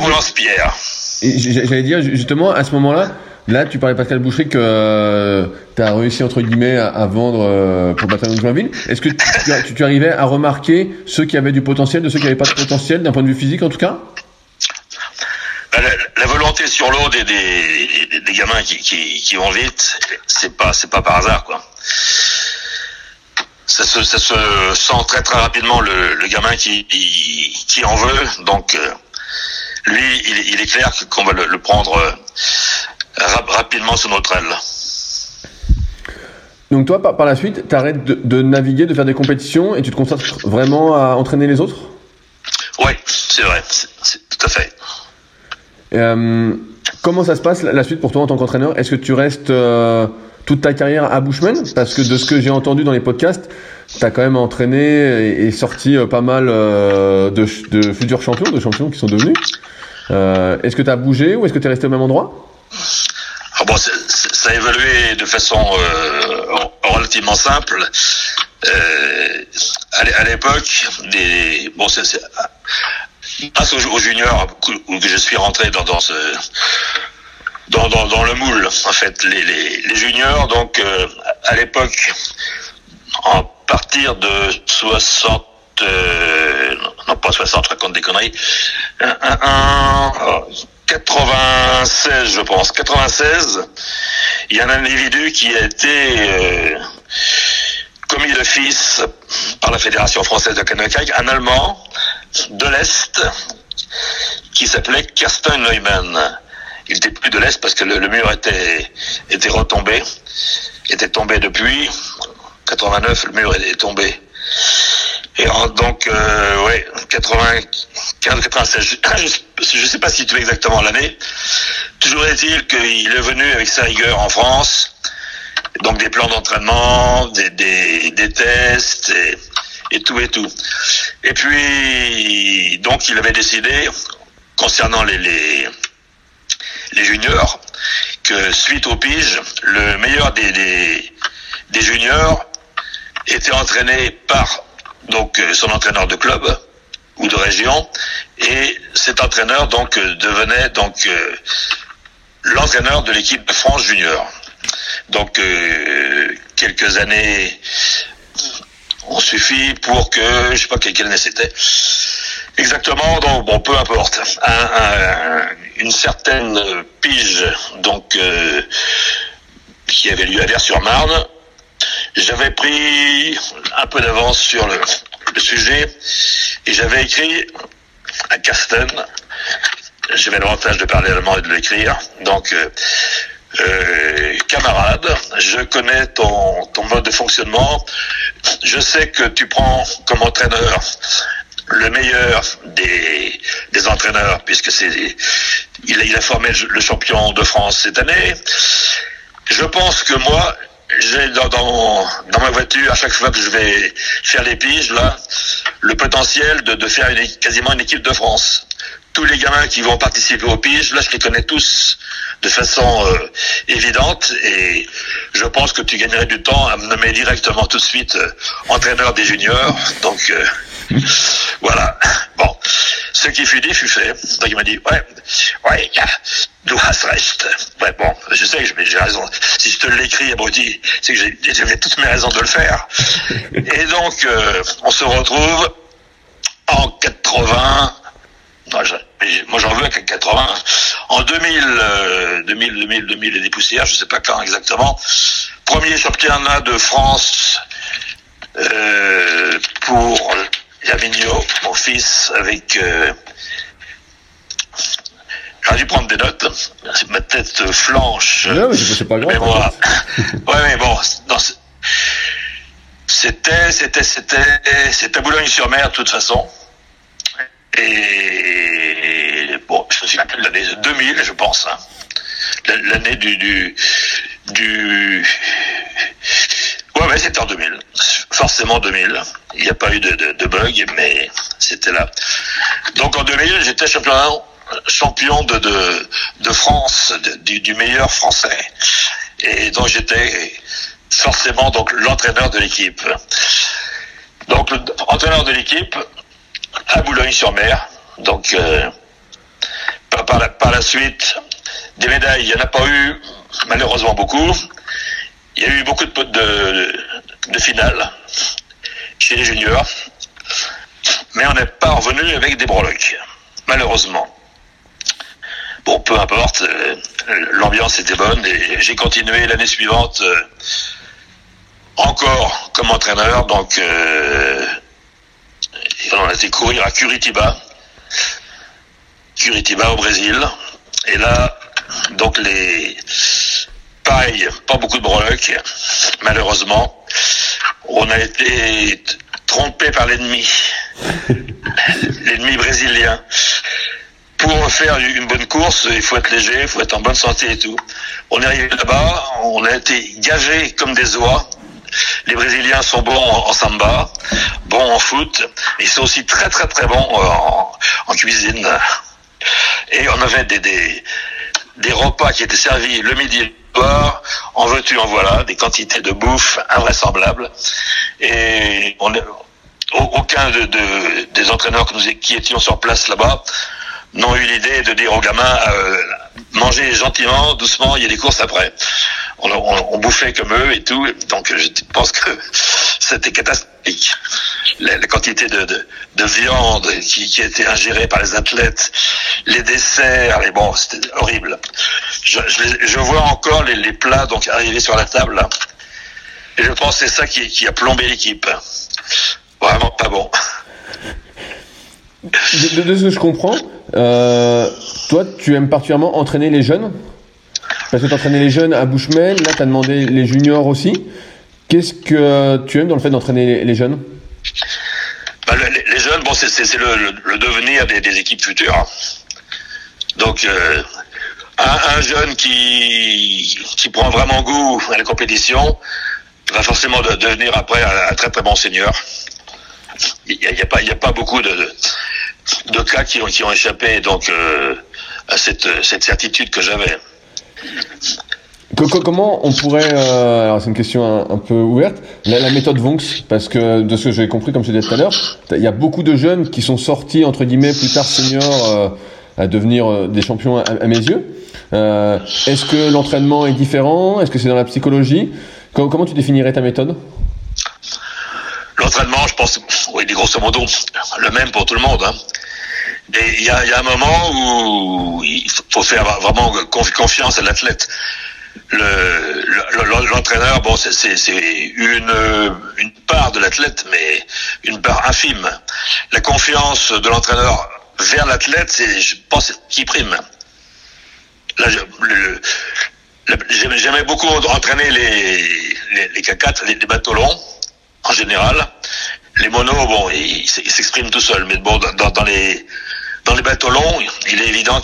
lance-pierre. J'allais dire justement à ce moment-là, Là, tu parlais Pascal Boucher que euh, tu as réussi entre guillemets à, vendre euh, pour bataillon de Joinville. Est-ce que tu, tu, arrivais à remarquer ceux qui avaient du potentiel de ceux qui n'avaient pas de potentiel d'un point de vue physique en tout cas? Bah, la, volonté sur l'eau des, des, des, gamins qui, qui, qui vont vite, c'est pas c'est pas par hasard quoi. Ça se, ça se sent très très rapidement le, le gamin qui, qui, en veut. Donc euh, lui, il, il, est clair qu'on va le, le prendre rapidement sur notre aile. Donc toi, par, la suite, tu arrêtes de, naviguer, de faire des compétitions et tu te concentres vraiment à entraîner les autres? Oui, c'est vrai, c'est tout à fait. Euh, comment ça se passe la suite pour toi en tant qu'entraîneur? Est-ce que tu restes euh, toute ta carrière à Bushman? Parce que de ce que j'ai entendu dans les podcasts, tu as quand même entraîné et, sorti euh, pas mal de, de, futurs champions, de champions qui sont devenus. Est-ce que tu as bougé ou est-ce que tu es resté au même endroit? Ah bon, ça a évolué de façon euh, relativement simple. Euh, à l'époque, des bon, c'est grâce aux, juniors où je suis rentré dans, dans ce dans, dans, dans, le moule en fait les, les, les juniors donc euh, à l'époque en partir de 60 euh, non pas 60 je raconte des conneries un, un, un 96, je pense, 96, il y a un individu qui a été euh, commis d'office par la Fédération française de canoë un Allemand de l'Est qui s'appelait Kersten Neumann. Il était plus de l'Est parce que le, mur était, était retombé, était tombé depuis. 89, le mur est tombé. Et donc, euh, ouais, 95, 96. Je ne sais pas si tu veux exactement l'année. Toujours est-il qu'il est venu avec sa rigueur en France. Donc des plans d'entraînement, des, des, des, tests et, et, tout et tout. Et puis, donc il avait décidé, concernant les, les, les juniors, que suite au pige, le meilleur des, des, des juniors était entraîné par donc euh, son entraîneur de club ou de région, et cet entraîneur donc euh, devenait donc euh, l'entraîneur de l'équipe de France junior. Donc quelques années ont suffi pour que je sais pas quelle année c'était exactement donc bon peu importe une certaine pige donc qui avait lieu à Vers-sur-Marne j'avais pris un peu d'avance sur le, sujet et j'avais écrit à Carsten. J'avais l'avantage de parler allemand et de l'écrire. Donc, euh, euh, camarade. Je connais ton, ton mode de fonctionnement. Je sais que tu prends comme entraîneur le meilleur des, des entraîneurs, puisque c'est il, il a formé le champion de France cette année. Je pense que moi, j'ai dans, dans, dans, ma voiture, à chaque fois que je vais faire les piges, là, le potentiel de, de faire une, quasiment une équipe de France. Tous les gamins qui vont participer aux piges, là, je les connais tous de façon euh, évidente et je pense que tu gagnerais du temps à me nommer directement tout de suite euh, entraîneur des juniors. Donc euh, <laughs> voilà. Bon, ce qui fut dit fut fait. Donc il m'a dit ouais, ouais, du has reste. Ouais, bon, je sais que j'ai raison. Si je te l'écris, abruti, c'est que j'ai toutes mes raisons de le faire. Et donc on se retrouve en 80 moi j'en veux qu'à 80. En 2000, 2000, 2000, 2000 et des poussières, je sais pas quand exactement. Premier championnat de France euh, pour Yamigno, mon fils, avec. Euh, J'aurais dû prendre des notes. Ma tête flanche. Non, mais c'est pas grave. Mais moi, <laughs> ouais, mais bon, c'était, c'était, c'était, c'était Boulogne-sur-Mer de toute façon. Et bon, je me souviens de l'année 2000, je pense. Hein. L'année du, du, du... Ouais, ouais, c'était en 2000. Forcément 2000. Il n'y a pas eu de, de, bug, mais c'était là. Donc en 2000, j'étais champion, de, France, du, meilleur français. Et donc j'étais forcément donc l'entraîneur de l'équipe. Donc l'entraîneur de l'équipe, à Boulogne-sur-Mer. Donc, euh, par, la, par, la, suite, des médailles, il n'y en a pas eu malheureusement beaucoup. Il y a eu beaucoup de, de, de finales chez les juniors, mais on n'est pas revenu avec des breloques, malheureusement. Bon, peu importe, euh, l'ambiance était bonne et j'ai continué l'année suivante euh, encore comme entraîneur, donc euh, on a été courir à Curitiba, Curitiba au Brésil. Et là, donc les, pareil, pas beaucoup de breloques, malheureusement. On a été trompé par l'ennemi, <laughs> l'ennemi brésilien. Pour faire une bonne course, il faut être léger, il faut être en bonne santé et tout. On est arrivé là-bas, on a été gagés comme des oies. Les Brésiliens sont bons en, samba, bons en foot, mais ils sont aussi très très très bons en, cuisine. Et on avait des, des, des, repas qui étaient servis le midi en veux-tu, en voilà, des quantités de bouffe invraisemblables. Et aucun de, des entraîneurs qui étions sur place là-bas n'ont eu l'idée de dire aux gamins euh, mangez gentiment, doucement, il y a des courses après. On, on, on, bouffait comme eux et tout, donc je pense que <laughs> c'était catastrophique. La, quantité de, de, de viande qui, qui était ingérée par les athlètes, les desserts, les bon, c'était horrible. Je, vois encore les, les, plats donc arriver sur la table, et je pense que c'est ça qui, qui a plombé l'équipe. Vraiment pas bon. De, de, ce que je comprends, euh, toi, tu aimes particulièrement entraîner les jeunes? Parce que tu entraînais les jeunes à Bushmel, là, tu as demandé les juniors aussi. Qu'est-ce que tu aimes dans le fait d'entraîner les, jeunes? Bah, les, jeunes, bon, c'est le, devenir des, équipes futures. Donc, euh, un, un, jeune qui, qui prend vraiment goût à la compétition va forcément de, devenir après un, très très bon seigneur. Il n'y a, pas, a pas beaucoup de, de de cas qui ont, qui ont échappé donc euh, à cette, cette certitude que j'avais. Comment on pourrait, euh, alors c'est une question un, peu ouverte, la, la, méthode Vonks, parce que de ce que j'ai compris, comme je disais tout à l'heure, il y a beaucoup de jeunes qui sont sortis, entre guillemets, plus tard seniors, euh, à devenir euh, des champions à, mes yeux. Euh, Est-ce que l'entraînement est différent? Est-ce que c'est dans la psychologie? Comment, comment tu définirais ta méthode? L'entraînement, je pense, oui, grosso modo, le même pour tout le monde. Hein. Et il y a, y a, un moment où il faut faire vraiment confiance à l'athlète. L'entraîneur, le, bon, c'est une, une part de l'athlète, mais une part infime. La confiance de l'entraîneur vers l'athlète, c'est, je pense, qui prime. Là, le, J'aimais beaucoup entraîner les, les, les K4, les, bateaux longs, en général. Les monos, bon, ils s'expriment tout seuls, mais bon, dans, dans, les dans les bateaux longs, il est évident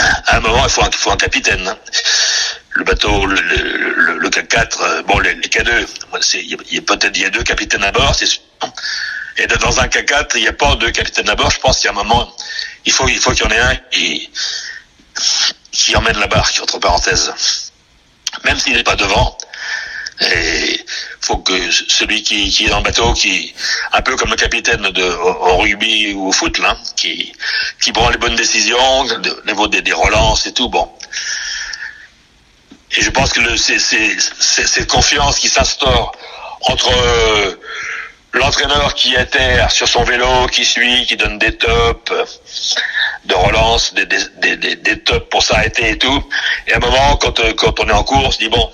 qu'à un moment, il faut un, il faut un capitaine. Le bateau, le, le, le K4, bon, les, les K2, il y a peut-être il y a deux capitaines à bord, c'est. Et dans un K4, il n'y a pas deux capitaines à bord. Je pense qu'il y a un moment, il faut, faut qu'il y en ait un qui, qui emmène la barque, entre parenthèses. Même s'il n'est pas devant. Et faut que celui qui, est dans le bateau, qui un peu comme le capitaine de au, rugby ou au foot, là, qui qui prend les bonnes décisions, au niveau des, relances et tout, bon. Et je pense que c'est cette confiance qui s'instaure entre l'entraîneur qui terre sur son vélo, qui suit, qui donne des tops de relance, des, des, des, des tops pour s'arrêter et tout. Et à un moment, quand, euh, quand on est en course, dit bon,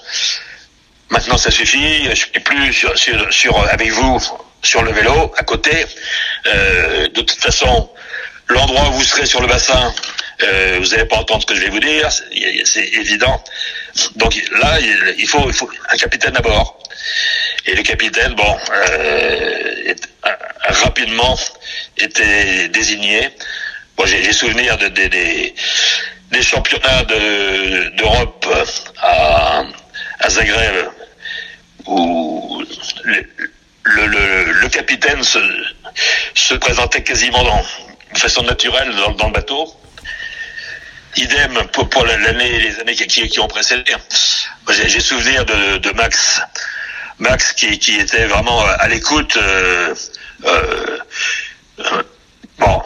maintenant ça suffit, je suis plus sur, sur, sur, avec vous sur le vélo, à côté. Euh, de toute façon, l'endroit où vous serez sur le bassin, euh, vous n'allez pas entendre ce que je vais vous dire, c'est évident. Donc là, il faut, il faut un capitaine à bord. Et le capitaine, bon, euh, euh, rapidement était désigné. Bon, j'ai souvenir de, des championnats d'Europe à, à Zagreb où le, capitaine se, se présentait quasiment de façon naturelle dans, le bateau. Idem pour, pour l'année, les années qui, ont précédé. J'ai souvenir de, Max Max qui, était vraiment à l'écoute. Euh, euh, euh, bon,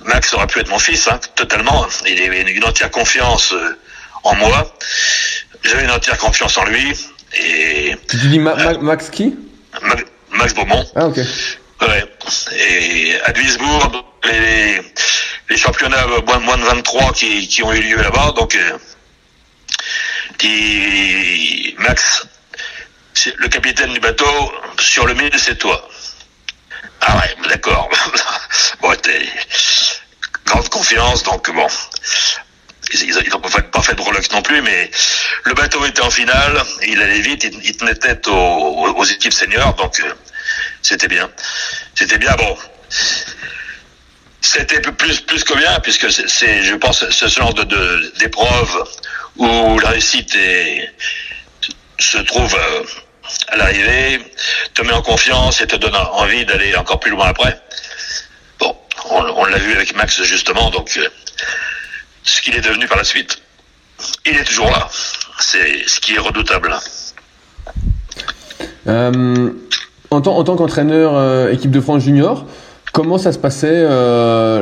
Max aurait pu être mon fils, hein, totalement. Il avait une, entière confiance en moi. J'avais une entière confiance en lui. Et, tu dis Max qui? Max Beaumont. Ah ok. Ouais. Et à Duisbourg, les, les championnats moins, moins de 23 qui, qui ont eu lieu là-bas, donc qui, Max le capitaine du bateau, sur le mille, c'est toi. Ah ouais, d'accord. <laughs> bon, t'es grande confiance, donc bon. Ils n'ont pas fait de breloque non plus, mais le bateau était en finale, il allait vite, il, tenait tête aux, équipes seniors, donc euh, c'était bien. C'était bien, bon. C'était plus que bien, puisque c'est, je pense, ce genre d'épreuve où la réussite se trouve euh, à l'arrivée, te met en confiance et te donne envie d'aller encore plus loin après. Bon, on, l'a vu avec Max justement, donc euh, ce qu'il est devenu par la suite, il est toujours là. C'est ce qui est redoutable. Euh, en, tant, en tant qu'entraîneur euh, équipe de France junior, comment ça se passait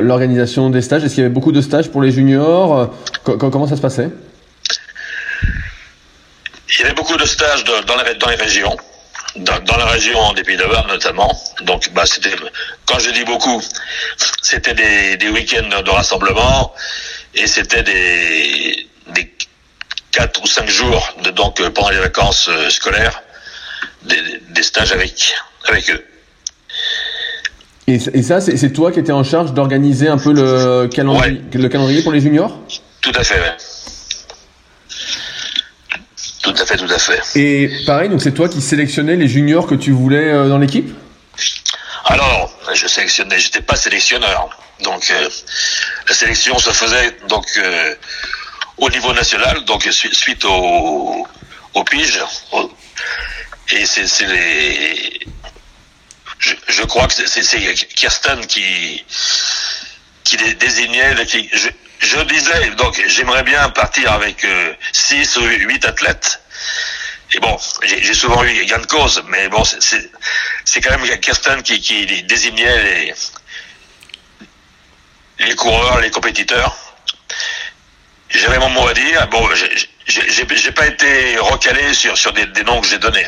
l'organisation des stages? Est-ce qu'il y avait beaucoup de stages pour les juniors? Comment ça se passait? Il y avait beaucoup de stages dans, les, dans les régions. Dans, la région des Pays de notamment. Donc, bah, c'était, quand je dis beaucoup, c'était des, des week-ends de rassemblement et c'était des, des 4 ou 5 jours de, donc pendant les vacances euh, scolaires, des, des, stages avec, avec eux. Et, ça, c'est toi qui étais en charge d'organiser un peu le calendrier, le calendrier pour les juniors? Tout à fait, ouais. Tout à fait, tout à fait. Et pareil, donc c'est toi qui sélectionnais les juniors que tu voulais euh, dans l'équipe? Alors, je sélectionnais, j'étais pas sélectionneur. Donc euh, la sélection se faisait donc euh, au niveau national, donc suite au, au pige. et c'est les, je, crois que c'est Kirsten qui qui les désignait. je, je disais, donc j'aimerais bien partir avec 6 ou 8 athlètes. Et bon, j'ai souvent eu gain de cause, mais bon, c'est quand même Kirsten qui, qui désignait les, les coureurs, les compétiteurs. J'avais mon mot à dire. Bon, j'ai pas été recalé sur, sur des, des noms que j'ai donnés.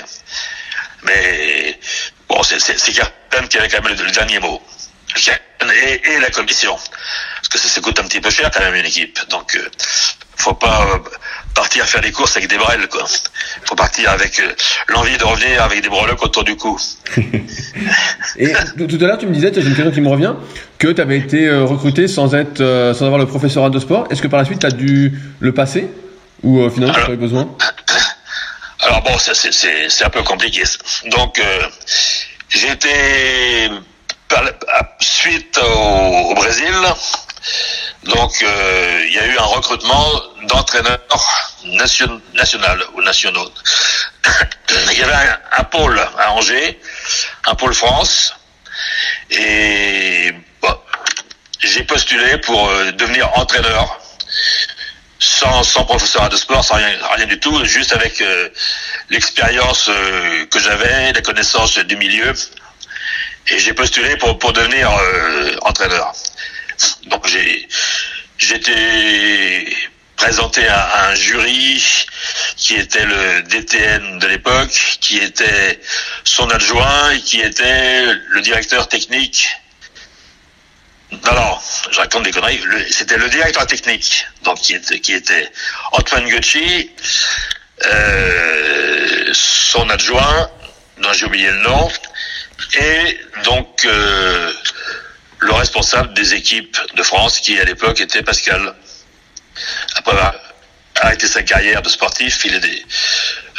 Mais bon, c'est Kirsten qui avait quand même le dernier mot et, la commission. Parce que ça, ça coûte un petit peu cher quand même une équipe. Donc, euh, faut pas euh, partir faire des courses avec des brels, quoi. Faut partir avec euh, l'envie de revenir avec des breloques autour du cou. <laughs> et tout à l'heure, tu me disais, j'ai une question qui me revient, que tu avais été recruté sans être, sans avoir le professorat de sport. Est-ce que par la suite, tu as dû le passer Ou finalement, tu pas eu besoin? Alors bon, c'est un peu compliqué. Donc, j'ai été suite au, Brésil. Donc, il y a eu un recrutement d'entraîneurs nation, ou nationaux. <coughs> il y avait un, pôle à Angers, un pôle France, et j'ai postulé pour euh, devenir entraîneur sans, sans professeur de sport, sans rien, rien du tout, juste avec euh, l'expérience euh, que j'avais, les connaissances du milieu. Et j'ai postulé pour, pour devenir entraîneur. Donc j'ai j'étais présenté à, un jury qui était le DTN de l'époque, qui était son adjoint et qui était le directeur technique. Non, non, je raconte des conneries. C'était le directeur technique, donc qui était, qui était Antoine Gucci, euh, son adjoint, dont j'ai oublié le nom, et donc euh, le responsable des équipes de France, qui à l'époque était Pascal après avoir arrêté sa carrière de sportif, il est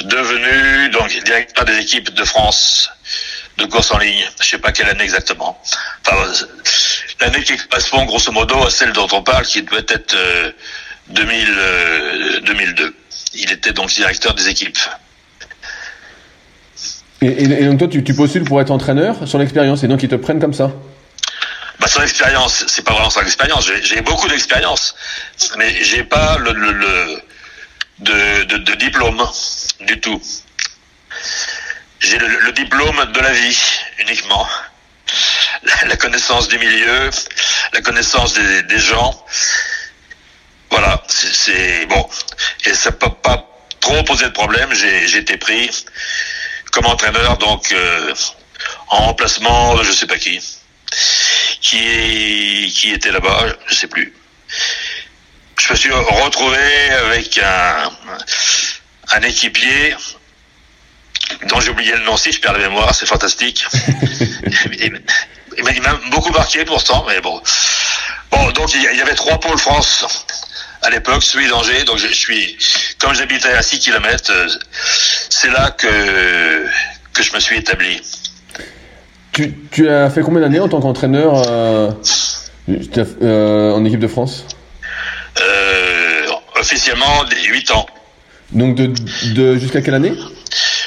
devenu donc directeur des équipes de France de course en ligne. Je sais pas quelle année exactement. l'année qui correspond grosso modo à celle dont on parle, qui doit être 2000, 2002. Euh, il était donc directeur des équipes. Et, donc toi, tu, tu, postules pour être entraîneur sur l'expérience, et donc ils te prennent comme ça? Bah, son expérience, c'est pas vraiment son expérience. J'ai beaucoup d'expérience, mais j'ai pas le, le, le de, de, diplôme du tout. J'ai le, diplôme de la vie uniquement. La, connaissance du milieu, la connaissance des, gens. Voilà, c'est bon. Et ça peut pas trop poser de problème. J'ai été pris comme entraîneur, donc euh, en remplacement je sais pas qui qui, qui était là-bas, je sais plus. Je me suis retrouvé avec un, un équipier dont j'ai oublié le nom si je perds la mémoire, c'est fantastique. <laughs> il m'a beaucoup marqué pourtant, mais bon. Bon, donc il y avait trois pôles France à l'époque, celui d'Angers, donc je suis, comme j'habitais à 6 km, euh, c'est là que, que je me suis établi. Tu, tu, as fait combien d'années en tant qu'entraîneur euh, euh, en équipe de France? Euh, Officiellement, 8 ans. Donc de, de jusqu'à quelle année?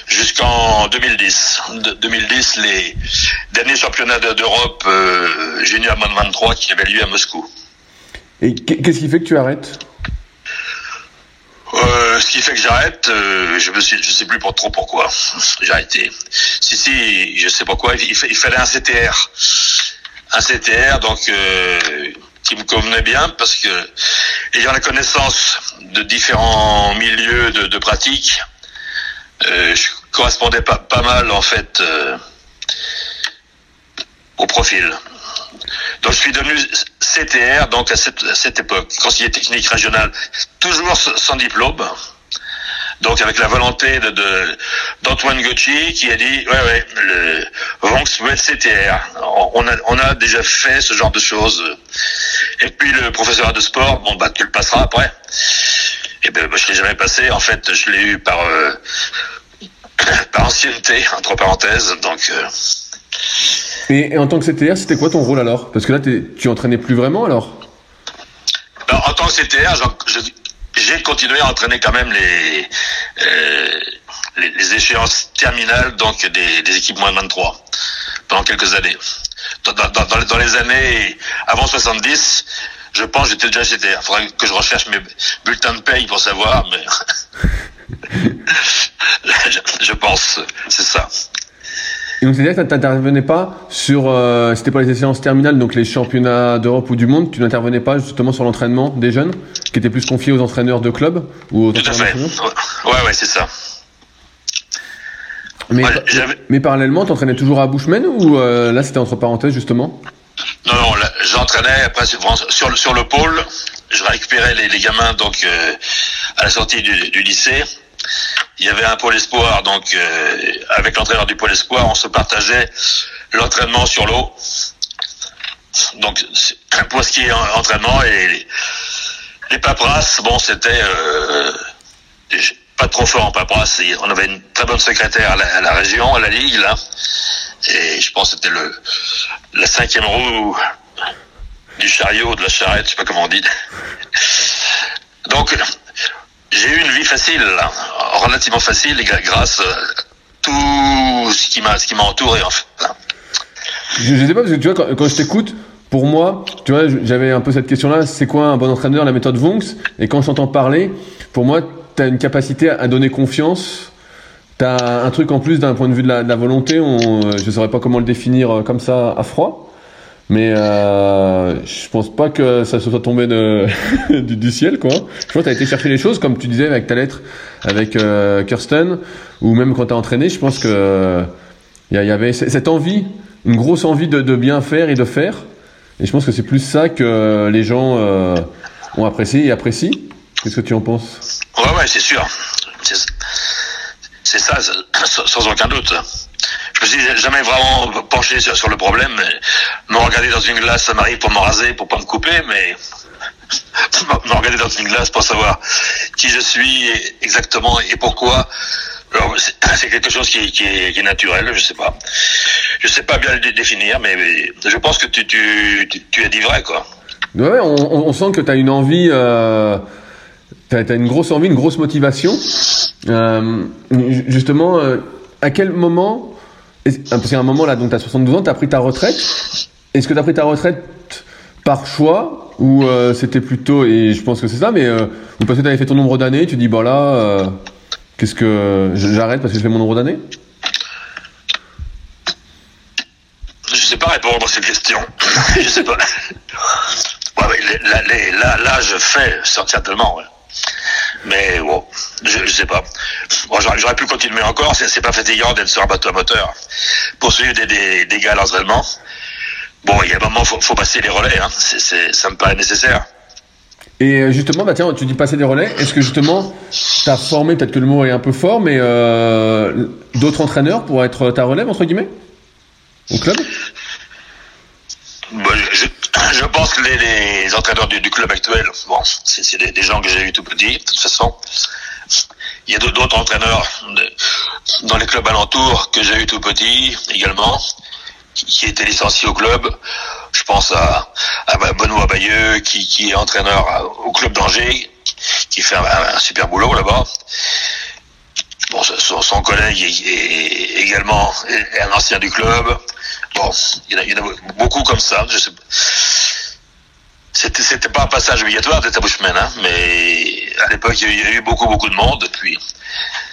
Jusqu'en 2010. De, 2010, les derniers championnats d'Europe euh, junior moins 23 qui avaient lieu à Moscou. Et qu'est-ce qui fait que tu arrêtes? Euh, ce qui fait que j'arrête, euh, je me suis, je sais plus pour trop pourquoi j'ai arrêté. Si si, je sais pourquoi. Il, il fallait un CTR, un CTR donc euh, qui me convenait bien parce que ayant la connaissance de différents milieux de, de pratique, euh, je correspondais pas pas mal en fait au profil. Donc je suis devenu CTR donc à cette, époque, conseiller technique régional, toujours sans diplôme. Donc avec la volonté de d'Antoine Gauthier qui a dit ouais ouais le Vonx veut être CTR. On a on a déjà fait ce genre de choses. Et puis le professeur de sport bon bah tu le passeras après. Et ben bah, je l'ai jamais passé. En fait je l'ai eu par euh, <coughs> par ancienneté entre parenthèses donc. Euh, et, en tant que CTR, c'était quoi ton rôle alors? Parce que là, tu entraînais plus vraiment alors? En tant que CTR, j'ai continué à entraîner quand même les, euh, les, échéances terminales donc des, équipes moins de 23 pendant quelques années. Dans, les années avant 70, je pense j'étais déjà CTR. Il faudrait que je recherche mes bulletins de paye pour savoir, mais <laughs> je pense, c'est ça. Et donc c'est-à-dire que tu n'intervenais pas sur, euh, c'était pas les séances terminales, donc les championnats d'Europe ou du monde, tu n'intervenais pas justement sur l'entraînement des jeunes, qui étaient plus confiés aux entraîneurs de club ou aux Tout à fait. Ouais, ouais, c'est ça. Mais, mais parallèlement, tu entraînais toujours à Bushman ou euh, là c'était entre parenthèses justement? Non, non, j'entraînais après sur le, sur le pôle, je récupérais les, les gamins donc euh, à la sortie du, du lycée il y avait un pôle espoir, donc euh, avec l'entraîneur du pôle espoir, on se partageait l'entraînement sur l'eau. Donc pour ce qui est entraînement et les, les paperasses, bon c'était euh, pas trop fort en paperasse. On avait une très bonne secrétaire à la, région, à la ligue, là. Et je pense que c'était le la cinquième roue du chariot, de la charrette, je sais pas comment on dit. Donc, j'ai eu une vie facile, relativement facile, grâce à tout ce qui m'a, ce qui m'a entouré, en fait. Je, sais pas, parce que tu vois, quand, je t'écoute, pour moi, tu vois, j'avais un peu cette question-là, c'est quoi un bon entraîneur, la méthode Vonks Et quand je t'entends parler, pour moi, tu as une capacité à donner confiance. Tu as un truc en plus d'un point de vue de la, volonté, on, je ne saurais pas comment le définir euh, comme ça à froid. Mais euh, je pense pas que ça se soit tombé de, <laughs> du, ciel, quoi. Je crois que tu as été chercher les choses, comme tu disais avec ta lettre avec euh, Kirsten, ou même quand tu as entraîné, je pense que il y, avait cette envie, une grosse envie de, de, bien faire et de faire. Et je pense que c'est plus ça que les gens euh, ont apprécié et apprécient. Qu'est-ce que tu en penses? Ouais, ouais, c'est sûr. C'est ça, sans aucun doute je suis jamais vraiment penché sur, le problème. Me regarder dans une glace, ça m'arrive pour me raser, pour pas me couper, mais <laughs> me regarder dans une glace pour savoir qui je suis exactement et pourquoi. <coughs> C'est quelque chose qui, est, naturel, je sais pas. Je sais pas bien le définir, mais je pense que tu, tu, tu, as dit vrai, quoi. Ouais, on, sent que tu as une envie, euh, tu une grosse envie, une grosse motivation. Euh, justement, euh, à quel moment parce qu'à un moment là, donc tu as 72 ans, tu as pris ta retraite. Est-ce que tu as pris ta retraite par choix ou euh, c'était plutôt, et je pense que c'est ça, mais euh, ou parce que tu avais fait ton nombre d'années, tu dis, bah là, euh, qu'est-ce que. J'arrête parce que je fais mon nombre d'années? Je sais pas répondre à cette question. <laughs> je sais pas. Ouais, là, là, je fais certainement. Ouais. Mais bon, je, sais pas. Bon, j'aurais pu continuer encore. C'est pas fatigant d'être sur un bateau à moteur. Poursuivre des, des, des gars à l'entraînement. Bon, il y a un moment, faut, faut passer les relais. Hein. ça me paraît nécessaire. Et euh, justement, bah tiens, tu dis passer des relais. Est-ce que justement, tu as formé, peut-être que le mot est un peu fort, mais euh, d'autres entraîneurs pour être ta relève, entre guillemets, au club? Bah, je, je, <clears throat> pense que les, les entraîneurs du, du, club actuel, bon, c'est des, des, gens que j'ai eu tout petit, de toute façon. Il y a d'autres entraîneurs dans les clubs alentours que j'ai eu tout petit également, qui, étaient licenciés au club. Je pense à, Benoît Bayeux, qui, est entraîneur au club d'Angers, qui fait un, super boulot là-bas. Bon, son, collègue est, également un ancien du club. Bon, il y, en a, beaucoup comme ça. Je sais C'était, c'était pas un passage obligatoire d'être à hein, mais à l'époque, il y a eu beaucoup, beaucoup de monde, puis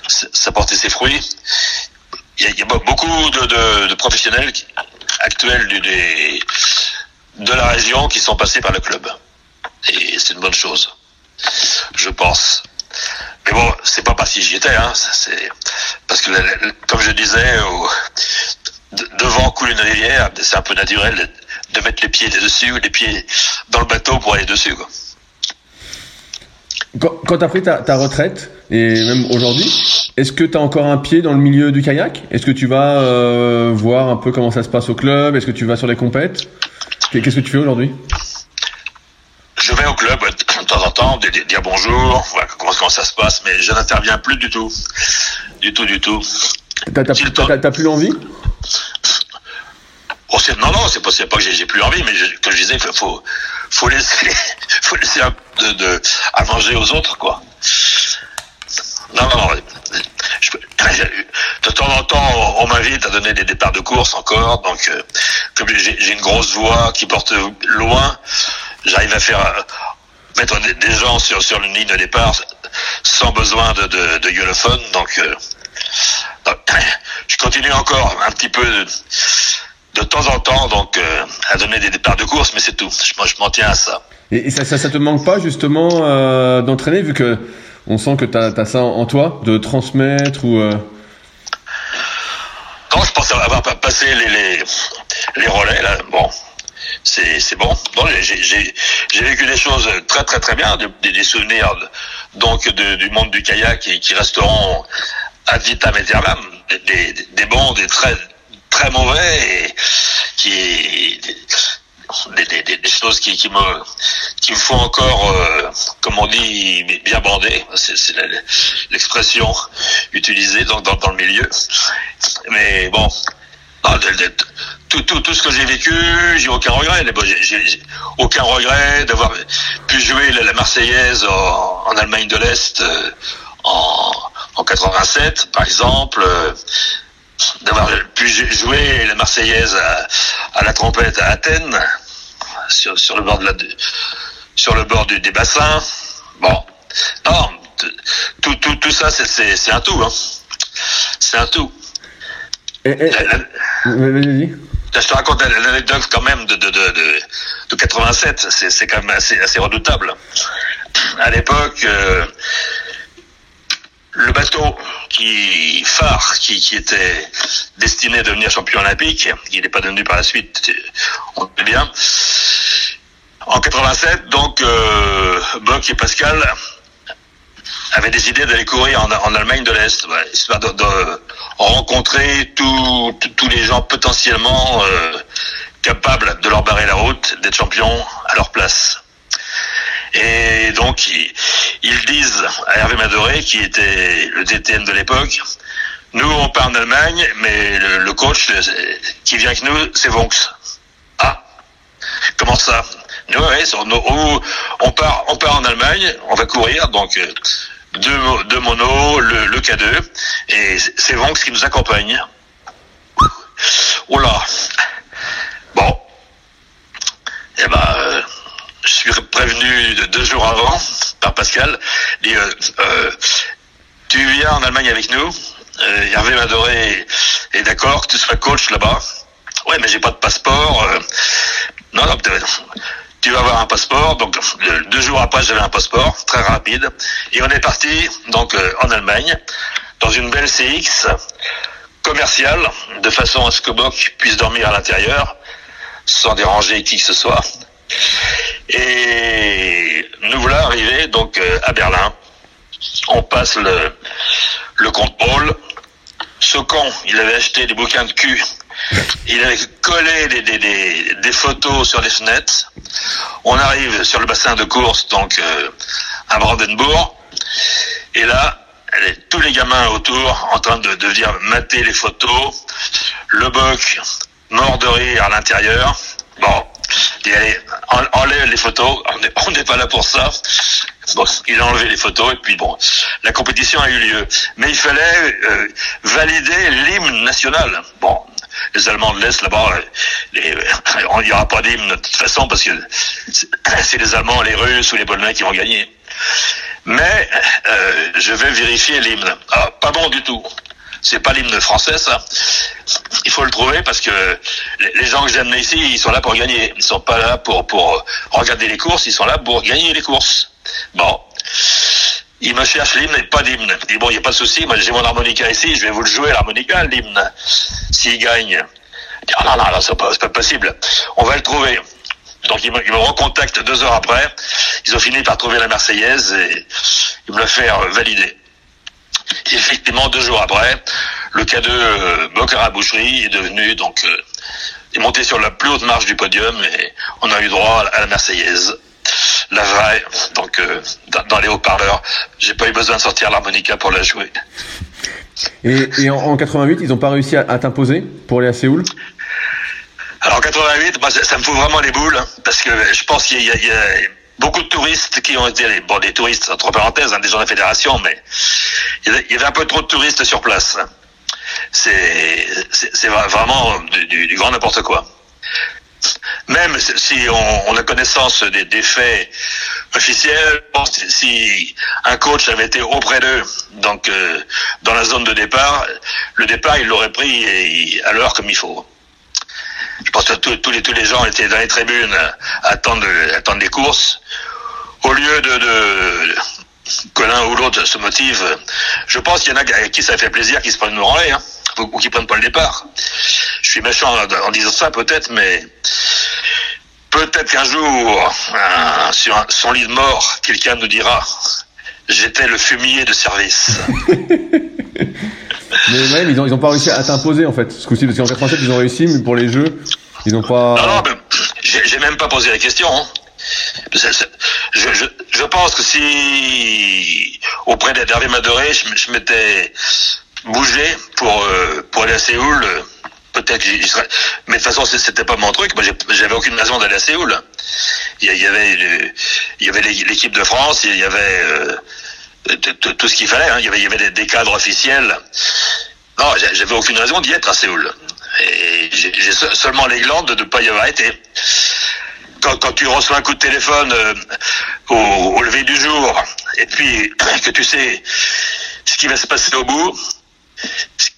ça portait ses fruits. Il y a, beaucoup de, de, professionnels actuels du, des, de la région qui sont passés par le club. Et c'est une bonne chose, je pense. Mais bon, c'est pas parce que j'y étais, hein, c'est parce que comme je disais, devant couler une rivière, c'est un peu naturel de, mettre les pieds dessus, les pieds dans le bateau pour aller dessus. Quoi. Quand, tu as pris ta, retraite, et même aujourd'hui, est-ce que tu as encore un pied dans le milieu du kayak? Est-ce que tu vas euh, voir un peu comment ça se passe au club? Est-ce que tu vas sur les compètes? Qu'est-ce que tu fais aujourd'hui? Je vais au club de temps en temps, dire bonjour, voir comment ça se passe, mais je n'interviens plus du tout. Du tout, du tout. T'as plus l'envie oh, non, non, c'est pas, pas que j'ai plus envie, mais comme je disais, il faut, faut laisser, <laughs> faut laisser un peu de, à manger aux autres, quoi. Non, non, je, <laughs> de temps en temps, on, m'invite à donner des départs de course encore, donc euh, comme j'ai une grosse voix qui porte loin, j'arrive à faire euh, mettre des, gens sur sur une ligne de départ sans besoin de de, de donc euh, <coughs> je continue encore un petit peu de, temps en temps donc euh, à donner des départs de course, mais c'est tout. Moi, je m'en tiens à ça. Et, ça, ça, te manque pas justement euh, d'entraîner vu que on sent que tu as, ça en, toi, de transmettre ou euh... Non, je pense avoir passé les, les, les relais là. Bon, c'est bon. Bon, j'ai vécu des choses très très très bien, des, des souvenirs donc du monde du kayak et qui resteront ad vitam aeternam, des, des bons, des très très mauvais, et qui des, des, choses qui, me qui me font encore, euh, comme on dit, bien bander. C'est l'expression utilisée dans, dans, le milieu. Mais bon, tout, tout, tout ce que j'ai vécu, j'ai aucun regret. J'ai aucun regret d'avoir pu jouer la, Marseillaise en, Allemagne de l'Est euh, en, en 87, par exemple. Euh, d'avoir pu jouer la Marseillaise à, à, la trompette à Athènes, sur, sur le bord de la, sur le bord du, des bassins. Bon, non, tout, tout, tout ça, c'est un tout. Hein. C'est un tout. Et, et, je te raconte l'anecdote quand même de, de, de, de 87, c'est quand même assez, assez redoutable. À l'époque, euh, le bateau qui phare qui, qui était destiné à devenir champion olympique, il n'est pas devenu par la suite, on sait bien. En 87, donc euh, Bock et Pascal avaient décidé d'aller courir en, en, Allemagne de l'Est, histoire de, de rencontrer tous les gens potentiellement euh, capables de leur barrer la route, d'être champions à leur place. Et donc, ils, disent à Hervé Madoré, qui était le DTN de l'époque, nous, on part en Allemagne, mais le, coach qui vient avec nous, c'est Vonks. Ah, comment ça? Nous, ouais, on, on, part, on part en Allemagne, on va courir, donc deux, deux monos, le, le K2, et c'est Vonks qui nous accompagne. Oh là Bon. Eh ben, euh, je suis prévenu deux jours avant par Pascal. Dit, euh, euh, tu viens en Allemagne avec nous. Euh, Hervé Madoré est d'accord que tu sois coach là-bas. Ouais, mais j'ai pas de passeport. Euh. non, non, tu vas avoir un passeport. Donc deux jours après, j'avais un passeport très rapide. Et on est parti donc euh, en Allemagne dans une belle CX commerciale de façon à ce que Bock puisse dormir à l'intérieur sans déranger qui que ce soit. Et nous voilà arrivés donc euh, à Berlin. On passe le, le contrôle. Ce con, il avait acheté des bouquins de cul. Il avait collé des, des, des, photos sur les fenêtres. On arrive sur le bassin de course, donc euh, à Brandenburg. Et là, tous les gamins autour en train de, de venir mater les photos. Le boc mort de rire à l'intérieur. Bon, et allez, enlève les photos, on n'est pas là pour ça. Il a enlevé les photos et puis bon, la compétition a eu lieu. Mais il fallait euh, valider l'hymne national. Bon, les Allemands de l'Est là-bas, il n'y aura pas d'hymne de toute façon parce que c'est les Allemands, les Russes ou les Polonais qui vont gagner. Mais euh, je vais vérifier l'hymne. Ah, pas bon du tout. C'est pas l'hymne français, ça. Il faut le trouver parce que les gens que j'ai amenés ici, ils sont là pour gagner. Ils sont pas là pour, pour regarder les courses, ils sont là pour gagner les courses. Bon. Il me cherche l'hymne et pas d'hymne. Il dit bon, il n'y a pas de souci, moi j'ai mon harmonica ici, je vais vous le jouer l'harmonica, l'hymne, s'il gagne. Dit, oh non, non, non, c'est pas, pas possible. On va le trouver. Donc ils me, ils me recontactent deux heures après. Ils ont fini par trouver la Marseillaise et ils me l'ont fait valider effectivement, deux jours après, le K2 euh, Boucherie est devenu donc euh, est monté sur la plus haute marche du podium et on a eu droit à la Marseillaise. La vraie, donc euh, dans, les haut-parleurs, j'ai pas eu besoin de sortir l'harmonica pour la jouer. Et, et en, en, 88, ils ont pas réussi à, à t'imposer pour aller à Séoul? Alors en 88, moi, ça, ça, me fout vraiment les boules parce que je pense qu'il y, y a, beaucoup de touristes qui ont été, bon, des touristes entre parenthèses, hein, des gens de la fédération, mais il y avait un peu trop de touristes sur place. C'est c'est vraiment du, grand n'importe quoi. Même si on, on a connaissance des, des, faits officiels, si un coach avait été auprès d'eux, donc euh, dans la zone de départ, le départ il l'aurait pris à l'heure comme il faut. Pense que tous, les, tous les gens étaient dans les tribunes à attendre, à les courses. Au lieu de, de que l'un ou l'autre se motive, je pense qu'il y en a à qui ça fait plaisir qui se prennent nous râler, hein, ou qui prennent pas le départ. Je suis méchant en disant ça peut-être, mais peut-être qu'un jour, un, sur son lit de mort, quelqu'un nous dira j'étais le fumier de service. <laughs> mais même, ils ont, ils ont pas réussi à t'imposer en fait ce coup-ci, parce qu'en 87 ils ont réussi, mais pour les jeux, ils. Non, non, j'ai j'ai même pas posé la question. Hein. Je, je, je, pense que si auprès d'Hervé Madoré, je, je m'étais bougé pour euh, pour aller à Séoul, peut-être j'y serais. Mais de toute façon, c'était pas mon truc. Moi, j'avais aucune raison d'aller à Séoul. Il y avait il y avait l'équipe de France, il y avait euh, tout ce qu'il fallait. Hein. Il y avait il y avait des cadres officiels. Non, j'avais aucune raison d'y être à Séoul. Et j'ai seulement l'exemple de ne pas y avoir été. Quand, tu reçois un coup de téléphone euh, au, lever du jour, et puis que tu sais ce qui va se passer au bout,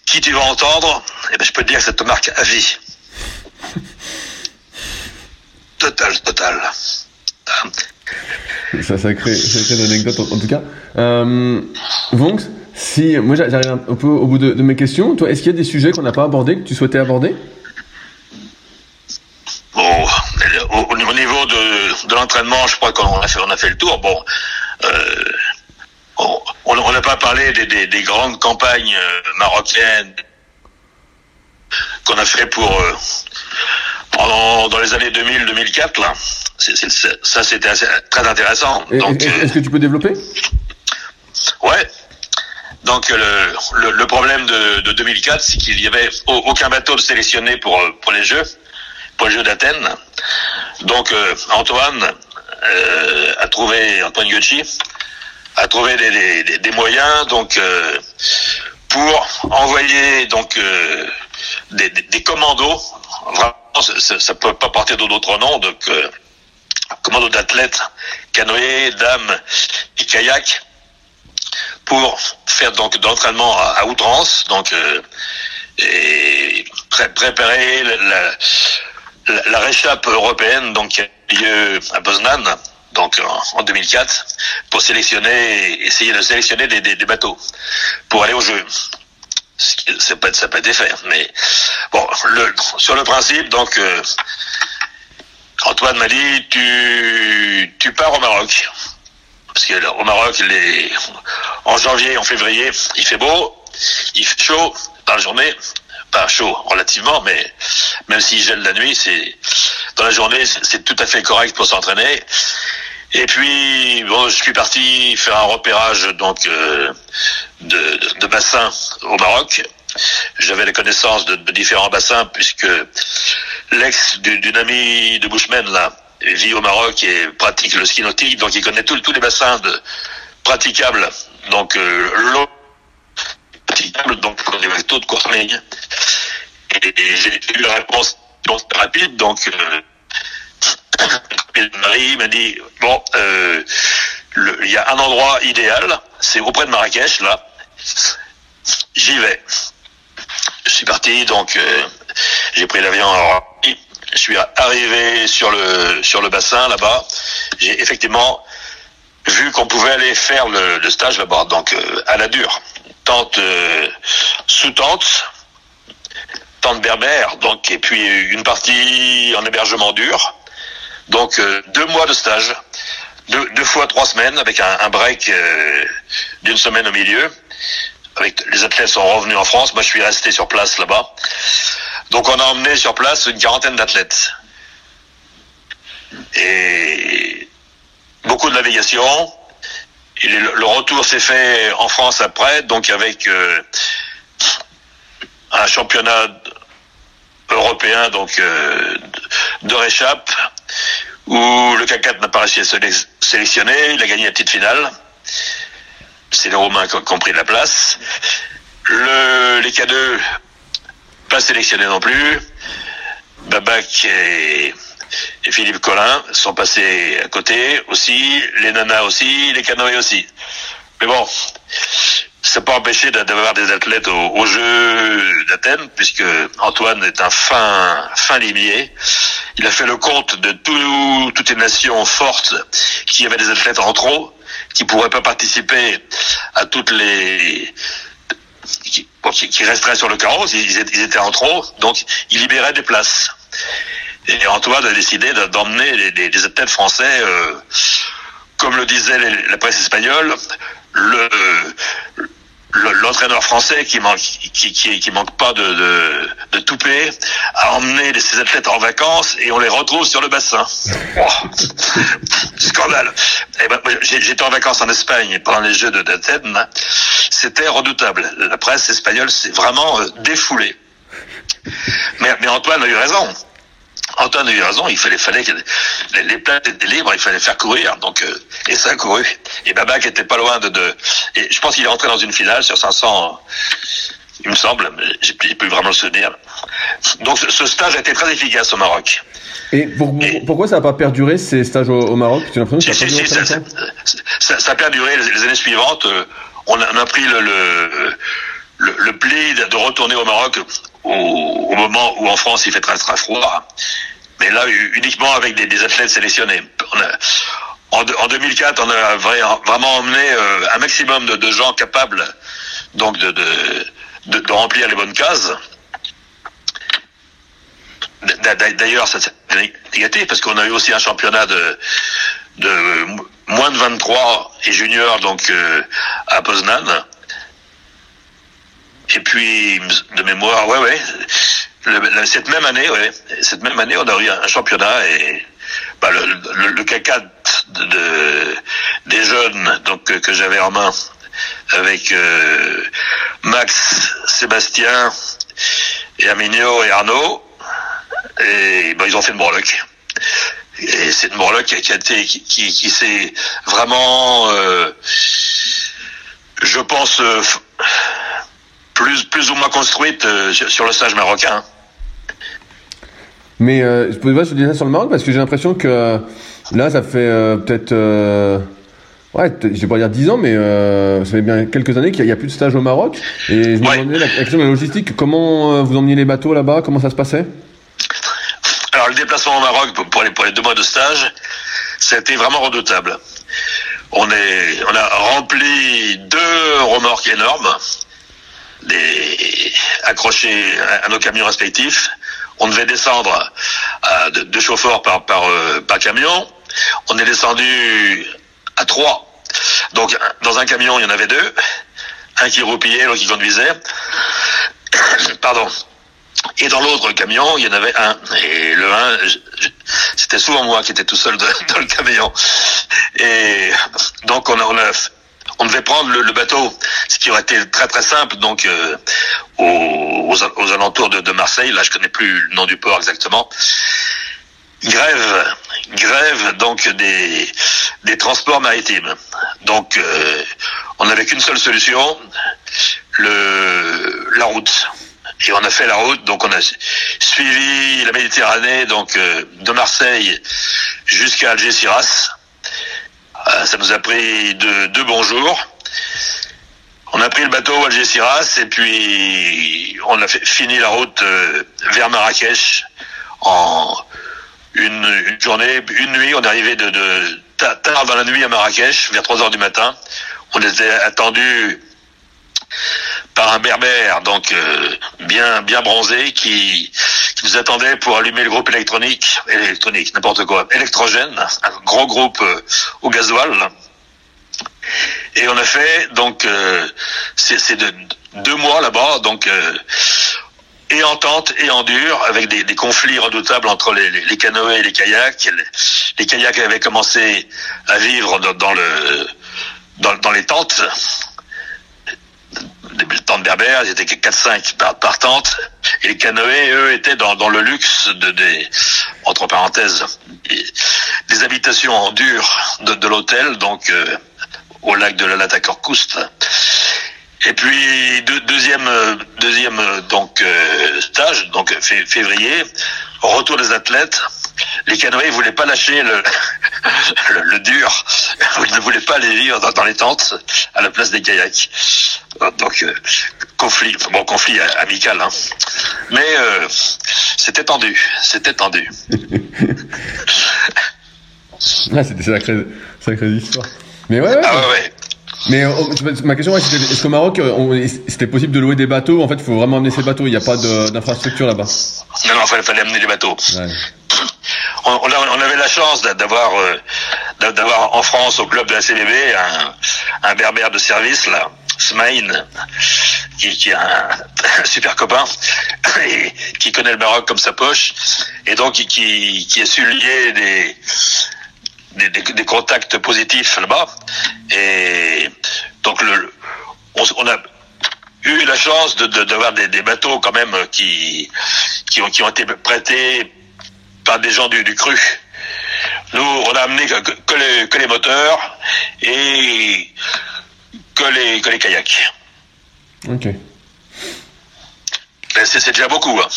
qui tu vas entendre, eh ben, je peux te dire que ça te marque à vie. <laughs> Total, total. Ça, crée, ça crée anecdote en, tout cas. Euh, si moi j'arrive un peu au bout de, de mes questions, toi, est-ce qu'il y a des sujets qu'on n'a pas abordés que tu souhaitais aborder? Bon, au, au, niveau de, de l'entraînement, je crois qu'on a fait, on a fait le tour. Bon, euh, on n'a pas parlé des, des, des, grandes campagnes euh, marocaines qu'on a fait pour euh, pendant, dans les années 2000-2004 là. C est, c est, ça c'était très intéressant. Est-ce que tu peux développer? Ouais. Donc le, le, le problème de, de 2004, c'est qu'il y avait aucun bateau sélectionné pour pour les Jeux, pour les Jeux d'Athènes. Donc euh, Antoine euh, a trouvé Antoine Gucci a trouvé des, des, des moyens donc euh, pour envoyer donc euh, des, des, commandos. Vraiment, ça, ça peut pas porter d'autres noms. Donc euh, commandos d'athlètes, canoë, dames et kayak pour faire donc d'entraînement à, outrance. Donc euh, et pré préparer la, la, réchappe européenne donc qui a lieu à Poznan donc en, 2004, pour sélectionner, essayer de sélectionner des, bateaux pour aller au jeu. Ça peut, ça peut être fait, mais bon, sur le principe, donc euh, Antoine m'a dit tu, tu pars au Maroc. Parce que au Maroc, les, en janvier, en février, il fait beau, il fait chaud dans la journée, pas chaud relativement, mais même s'il gèle la nuit, c'est dans la journée, c'est tout à fait correct pour s'entraîner. Et puis, bon, je suis parti faire un repérage donc euh, de, de, bassins au Maroc. J'avais la connaissance de, de, différents bassins puisque l'ex d'une amie de Bushman là vit au Maroc et pratique le ski nautique, donc il connaît tous les bassins de, praticables. Donc euh, l'eau praticable, donc les bateaux de courte ligne. Et, j'ai eu la réponse rapide, donc euh, <coughs> Marie m'a dit bon, euh, il y a un endroit idéal, c'est auprès de Marrakech là. J'y vais. Je suis parti, donc euh, j'ai pris l'avion. Je suis arrivé sur le sur le bassin là-bas. J'ai effectivement vu qu'on pouvait aller faire le, le stage là-bas, donc euh, à la dure, tente euh, sous tente, tente berbère, donc et puis une partie en hébergement dur. Donc euh, deux mois de stage, deux, deux, fois trois semaines avec un, un break euh, d'une semaine au milieu. Avec les athlètes sont revenus en France, moi je suis resté sur place là-bas. Donc on a emmené sur place une quarantaine d'athlètes. Et beaucoup de navigation. Le, retour s'est fait en France après, donc avec euh, un championnat européen donc euh, de réchappe où le K4 n'a pas réussi à se sélectionner, il a gagné la petite finale. C'est les Romains qui ont pris la place. Le, les K2, pas sélectionnés non plus. Babac et, Philippe Collin sont passés à côté aussi, les nanas aussi, les canoës aussi. Mais bon, ça pas empêché d'avoir des athlètes au, au jeu d'Athènes, puisque Antoine est un fin, fin limier. Il a fait le compte de tout, toutes les nations fortes qui avaient des athlètes en trop, qui pourraient pas participer à toutes les qui, qui, resteraient sur le carreau, ils, ils, étaient en trop, donc il libérait des places. Et Antoine a décidé d'emmener des, athlètes français, euh, comme le disait la presse espagnole, le, l'entraîneur français qui manque qui, qui, qui manque pas de, de, de toupet a emmené ses athlètes en vacances et on les retrouve sur le bassin. Oh, <laughs> scandale. Eh ben, J'étais en vacances en Espagne pendant les Jeux d'Athènes. C'était redoutable. La presse espagnole s'est vraiment euh, défoulée. Mais, mais Antoine a eu raison. Antoine a eu raison, il fallait, fallait que les, les places étaient libres, il fallait faire courir, donc euh, et ça a couru. Et Babac était pas loin de, de et je pense qu'il est rentré dans une finale sur 500, il me semble, j'ai plus vraiment le souvenir. Donc ce, stage a été très efficace au Maroc. Et, pourquoi ça n'a pas perduré ces stages au, Maroc? Tu as l'impression que ça, ça, ça, ça, a perduré les, années suivantes. Euh, on a, on a pris le, le, le, le pli de retourner au Maroc au, moment où en France il fait très très froid, mais là uniquement avec des, des athlètes sélectionnés. On a, en, en, 2004, on a vraiment emmené euh, un maximum de, de, gens capables donc de, de, de, remplir les bonnes cases. D'ailleurs, c'est négatif parce qu'on a eu aussi un championnat de, de moins de 23 et juniors donc euh, à Poznan et puis, de mémoire, ouais, ouais. Cette même année, ouais, cette même année, on a eu un championnat et bah, le, le, le de, des jeunes donc que, j'avais en main avec euh, Max, Sébastien et Aminio et Arnaud et bah, ils ont fait une breloque. Et c'est une breloque qui, a été qui, qui, qui s'est vraiment euh, je pense euh, plus, plus ou moins construite euh, sur le stage marocain. Mais euh, je pouvais pas se dire ça sur le Maroc parce que j'ai l'impression que euh, là, ça fait euh, peut-être, ouais, je vais pas dire 10 ans, mais ça fait bien quelques années qu'il n'y a, plus de stage au Maroc. Et je me demandais la, question de la logistique, comment vous emmeniez les bateaux là-bas, comment ça se passait? Alors le déplacement au Maroc pour les, pour les deux mois de stage, c'était vraiment redoutable. On, est, on a rempli deux remorques énormes des, accrochés à, nos camions respectifs. On devait descendre à deux, chauffeurs par, par, euh, par camion. On est descendu à trois. Donc dans un camion, il y en avait deux. Un qui roupillait, l'autre qui conduisait. <coughs> Pardon. Et dans l'autre camion, il y en avait un. Et le un, c'était souvent moi qui étais tout seul dans le camion. Et donc on a, on a on devait prendre le, bateau, ce qui aurait été très très simple, donc euh, aux, aux, alentours de, Marseille. Là, je connais plus le nom du port exactement. Grève, grève donc des des transports maritimes. Donc, euh, on n'avait qu'une seule solution, le la route. Et on a fait la route, donc on a suivi la Méditerranée, donc euh, de Marseille jusqu'à Algeciras euh, ça nous a pris deux, bons jours. On a pris le bateau à Algeciras et puis on a fait, fini la route euh, vers Marrakech en une, journée, une nuit. On est arrivé de, de tard dans la nuit à Marrakech, vers 3 heures du matin. On était attendu par un berbère, donc euh, bien bien bronzé, qui, qui, nous attendait pour allumer le groupe électronique, électronique, n'importe quoi, électrogène, un gros groupe euh, au gasoil. Et on a fait donc euh, c'est de, deux mois là-bas, donc et en tente et en dur, avec des, des conflits redoutables entre les, les, les, canoës et les kayaks. Les, kayaks avaient commencé à vivre dans, le dans les tentes des tentes berbères, ils étaient 4-5 par, par, tente, et les canoës, eux, étaient dans, dans le luxe de des, entre parenthèses, des, habitations en dur de, de l'hôtel, donc euh, au lac de la Lata Corcoust. Et puis deuxième deuxième donc euh, stage, donc février, retour des athlètes les canoës, ils voulaient pas lâcher le, <laughs> le, dur. Ils ne voulaient pas aller vivre dans, les tentes à la place des kayaks. Donc, euh, conflit, bon, conflit amical, hein. Mais euh, c'était tendu, c'était tendu. ah, c'était sacré, sacrée histoire. Mais ouais, ouais. Ah ouais, ouais. Mais euh, ma question, est-ce qu'au Maroc, c'était possible de louer des bateaux? En fait, il faut vraiment amener ces bateaux. Il n'y a pas d'infrastructure là-bas. Non, non, il fallait, fallait, amener des bateaux. Ouais on, on, avait la chance d'avoir euh, d'avoir en France au club de la CBB un, un berbère de service là Smaïn, qui, est un, super copain, <laughs> et qui connaît le Maroc comme sa poche, et donc qui, a su lier des, contacts positifs là-bas. Et donc on, a eu la chance de d'avoir de, des, bateaux quand même qui ont, été prêtés par des gens du, cru. Nous, on a amené que, les, que les moteurs et que les, que les kayaks. Ok. C'est déjà beaucoup. Hein.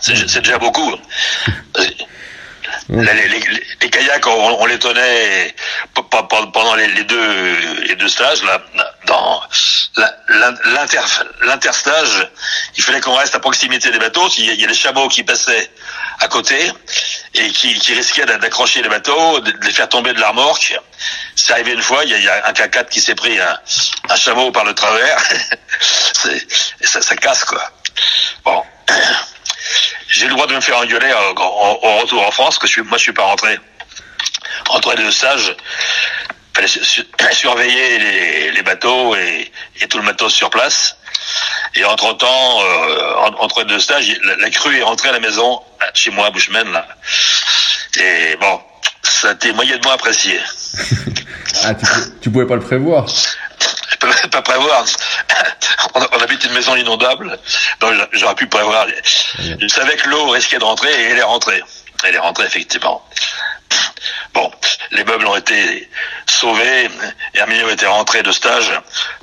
C'est déjà beaucoup. <laughs> Les, les, les, kayaks, on, on, les tenait pendant les, deux, les deux stages. Là, dans l'interstage, il fallait qu'on reste à proximité des bateaux. Il y, a, il y a des chameaux qui passaient à côté et qui, qui risquaient d'accrocher les bateaux, de les faire tomber de la remorque. C'est arrivé une fois, il y a, il y a un K4 qui s'est pris un, un, chameau par le travers. <laughs> ça, ça casse, quoi. Bon j'ai le droit de me faire engueuler au, au retour en France, que je suis, moi je suis pas rentré. Rentré de stage, fallait su, <clears throat> surveiller les, les bateaux et, tout le matos sur place. Et entre temps, euh, entre deux stages, la, la, crue est rentrée à la maison, chez moi à Bushman, là. Et bon, ça a été moyennement apprécié. <laughs> ah, tu, tu pouvais pas le prévoir je peux pas prévoir. <laughs> On, on, habite une maison inondable, donc j'aurais pu prévoir. Je savais que l'eau risquait de rentrer et elle est rentrée. Elle est rentrée effectivement. Bon, les meubles ont été sauvés. Herminio était rentré de stage.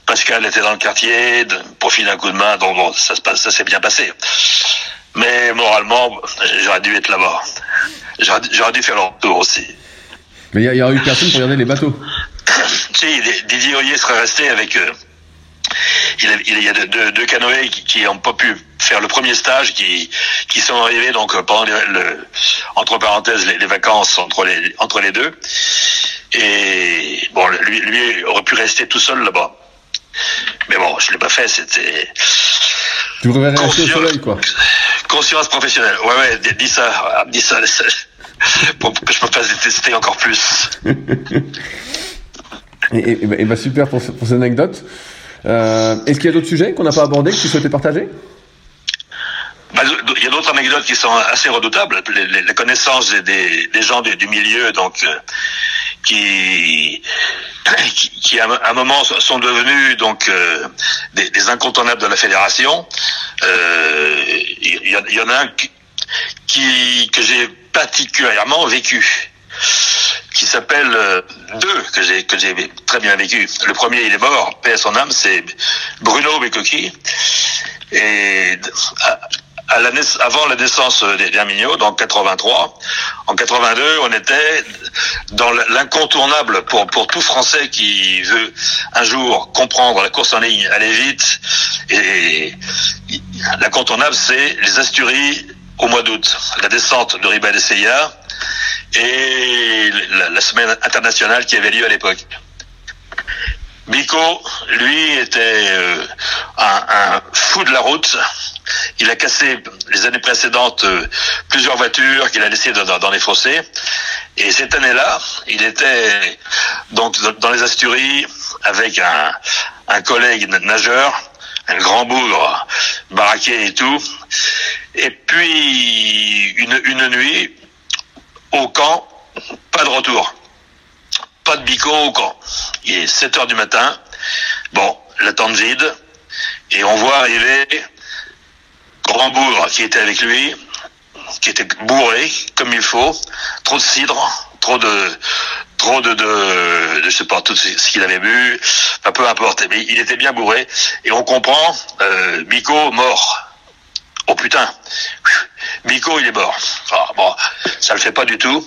Pascal était dans le quartier pour filer un coup de main. Donc bon, ça, se passe, ça s'est bien passé. Mais moralement, j'aurais dû être là-bas. J'aurais dû faire le retour aussi. Mais il n'y a, a eu personne pour regarder les bateaux si, Didier Oyer serait resté avec... Euh, il, a, il, y a deux, canoës qui n'ont pas pu faire le premier stage, qui, qui sont arrivés donc pendant les, le, entre parenthèses les, les, vacances entre les, entre les deux. Et bon, lui, lui aurait pu rester tout seul là-bas. Mais bon, je l'ai pas fait, c'était... Tu voudrais rester au soleil, quoi. Conscience professionnelle. Ouais, ouais, dis ça, dis ça, <laughs> pour que je me fasse détester encore plus. <laughs> Et, bah super pour, pour cette anecdote. Euh, Est-ce qu'il y a d'autres sujets qu'on n'a pas abordés que tu souhaitais partager? Bah, il y a d'autres anecdotes qui sont assez redoutables. Les, les, les connaissances des, gens du, milieu, donc euh, qui, <coughs> qui, à un moment sont devenus donc euh, des, des, incontournables de la fédération. Euh, il, y, il y, en a un qui que j'ai particulièrement vécu qui s'appelle euh, deux que j'ai que j'ai très bien vécu. Le premier, il est mort, paix à son âme, c'est Bruno Becoqui. Et à, la avant la naissance d'Herminio, donc 83, en 82, on était dans l'incontournable pour pour tout Français qui veut un jour comprendre la course en ligne, aller vite. Et l'incontournable, c'est les Asturies au mois d'août, la descente de Ribad Seya et la, semaine internationale qui avait lieu à l'époque. Biko, lui, était euh, un, un, fou de la route. Il a cassé les années précédentes euh, plusieurs voitures qu'il a laissées dans, dans, les fossés. Et cette année-là, il était donc dans les Asturies avec un, un collègue nageur, un grand bougre, baraqué et tout. Et puis, une, une nuit, au camp, pas de retour. Pas de bico au camp. Il est 7 heures du matin. Bon, la tente vide. Et on voit arriver Grand Bourg qui était avec lui, qui était bourré comme il faut, trop de cidre, trop de trop de, de, de je sais pas tout ce qu'il avait bu, enfin, peu importe, mais il était bien bourré et on comprend euh, Bico mort. Oh putain, Bico il est mort. Ah, bon, ça le fait pas du tout.